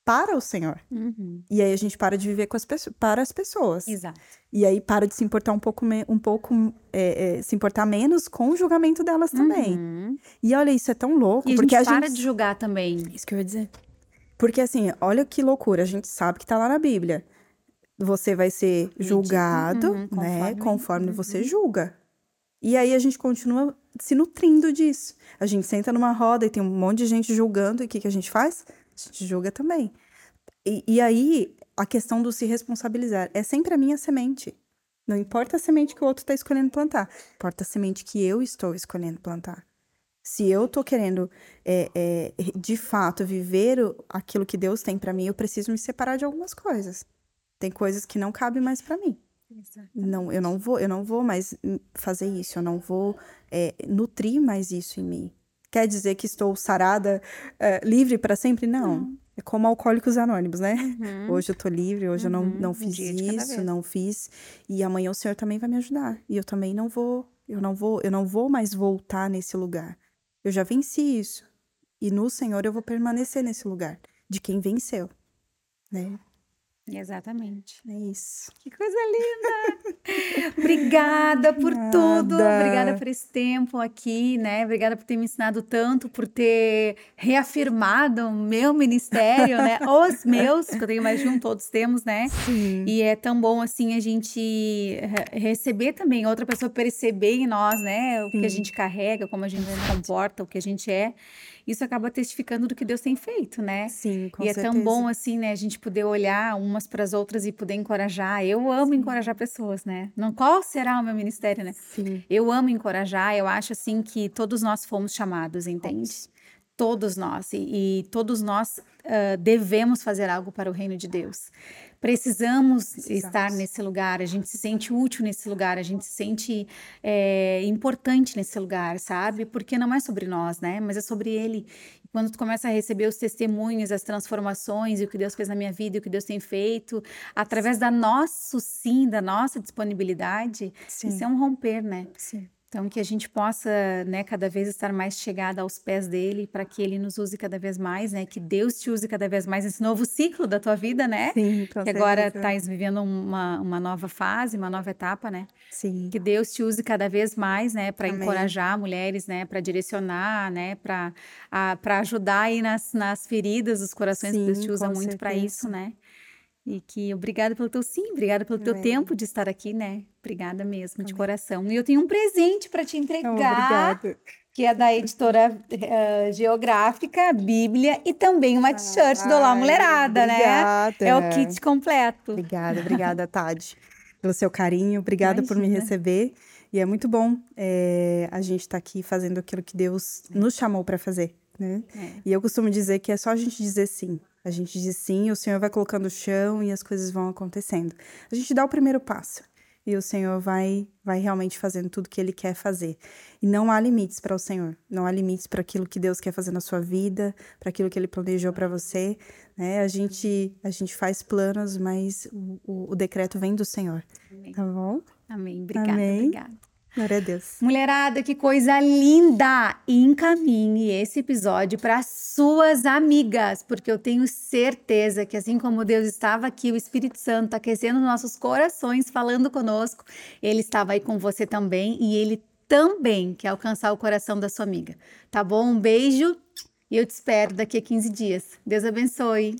para o Senhor. Uhum. E aí a gente para de viver as para as pessoas. Exato. E aí para de se importar um pouco, um pouco é, é, se importar menos com o julgamento delas também. Uhum. E olha, isso é tão louco. E porque a gente a para gente... de julgar também. Isso que eu ia dizer. Porque assim, olha que loucura, a gente sabe que tá lá na Bíblia você vai ser julgado, uhum, né, conforme, conforme uhum. você julga. E aí a gente continua se nutrindo disso. A gente senta numa roda e tem um monte de gente julgando, e o que, que a gente faz? A gente julga também. E, e aí, a questão do se responsabilizar é sempre a minha semente. Não importa a semente que o outro está escolhendo plantar, importa a semente que eu estou escolhendo plantar. Se eu estou querendo, é, é, de fato, viver aquilo que Deus tem para mim, eu preciso me separar de algumas coisas. Tem coisas que não cabem mais para mim. Não, eu não vou, eu não vou mais fazer isso. Eu não vou é, nutrir mais isso em mim. Quer dizer que estou sarada, é, livre para sempre? Não. não. É como alcoólicos anônimos, né? Uhum. Hoje eu tô livre, hoje uhum. eu não, uhum. não fiz um isso, não fiz. E amanhã o Senhor também vai me ajudar. E eu também não vou, eu não vou, eu não vou mais voltar nesse lugar. Eu já venci isso. E no Senhor eu vou permanecer nesse lugar de quem venceu, né? Exatamente. É isso. Que coisa linda! <laughs> Obrigada por Nada. tudo. Obrigada por esse tempo aqui, né? Obrigada por ter me ensinado tanto, por ter reafirmado o meu ministério, né? <laughs> Os meus, que eu tenho mais de um, todos temos, né? Sim. E é tão bom assim a gente receber também, outra pessoa perceber em nós, né? O Sim. que a gente carrega, como a gente se comporta, o que a gente é isso acaba testificando do que Deus tem feito, né? Sim, com E certeza. é tão bom assim, né, a gente poder olhar umas para as outras e poder encorajar. Eu amo Sim. encorajar pessoas, né? Não qual será o meu ministério, né? Sim. Eu amo encorajar, eu acho assim que todos nós fomos chamados, entende? Todos nós e, e todos nós uh, devemos fazer algo para o reino de Deus precisamos Precisamos. estar nesse lugar, a gente se sente útil nesse lugar, a gente se sente é, importante nesse lugar, sabe? Porque não é sobre nós, né? Mas é sobre Ele. E quando tu começa a receber os testemunhos, as transformações, e o que Deus fez na minha vida, e o que Deus tem feito, através da nosso sim, da nossa disponibilidade, sim. isso é um romper, né? Sim. Então, que a gente possa, né, cada vez estar mais chegada aos pés dele, para que ele nos use cada vez mais, né? Que Deus te use cada vez mais nesse novo ciclo da tua vida, né? Sim, com Que agora estás vivendo uma, uma nova fase, uma nova etapa, né? Sim. Que Deus te use cada vez mais, né, para encorajar mulheres, né, para direcionar, né, para para ajudar aí nas, nas feridas dos corações, Sim, que Deus te usa muito para isso, né? E que obrigada pelo teu sim, obrigada pelo teu tempo de estar aqui, né? Obrigada mesmo, de coração. E eu tenho um presente para te entregar. Obrigada. Que é da editora uh, Geográfica, Bíblia e também uma t-shirt do Olá Mulherada, obrigada. né? É o kit completo. Obrigada, obrigada, <laughs> Tade, pelo seu carinho. Obrigada Imagina. por me receber. E é muito bom é, a gente estar tá aqui fazendo aquilo que Deus nos chamou para fazer, né? É. E eu costumo dizer que é só a gente dizer sim. A gente diz sim, o Senhor vai colocando o chão e as coisas vão acontecendo. A gente dá o primeiro passo e o Senhor vai vai realmente fazendo tudo que ele quer fazer. E não há limites para o Senhor. Não há limites para aquilo que Deus quer fazer na sua vida, para aquilo que ele planejou para você, né? A gente a gente faz planos, mas o, o, o decreto vem do Senhor. Amém. Tá bom? Amém. Obrigada, Amém. obrigada. Glória a Deus. Mulherada, que coisa linda! Encaminhe esse episódio para suas amigas, porque eu tenho certeza que assim como Deus estava aqui, o Espírito Santo aquecendo nossos corações, falando conosco, ele estava aí com você também e ele também quer alcançar o coração da sua amiga. Tá bom? Um beijo e eu te espero daqui a 15 dias. Deus abençoe.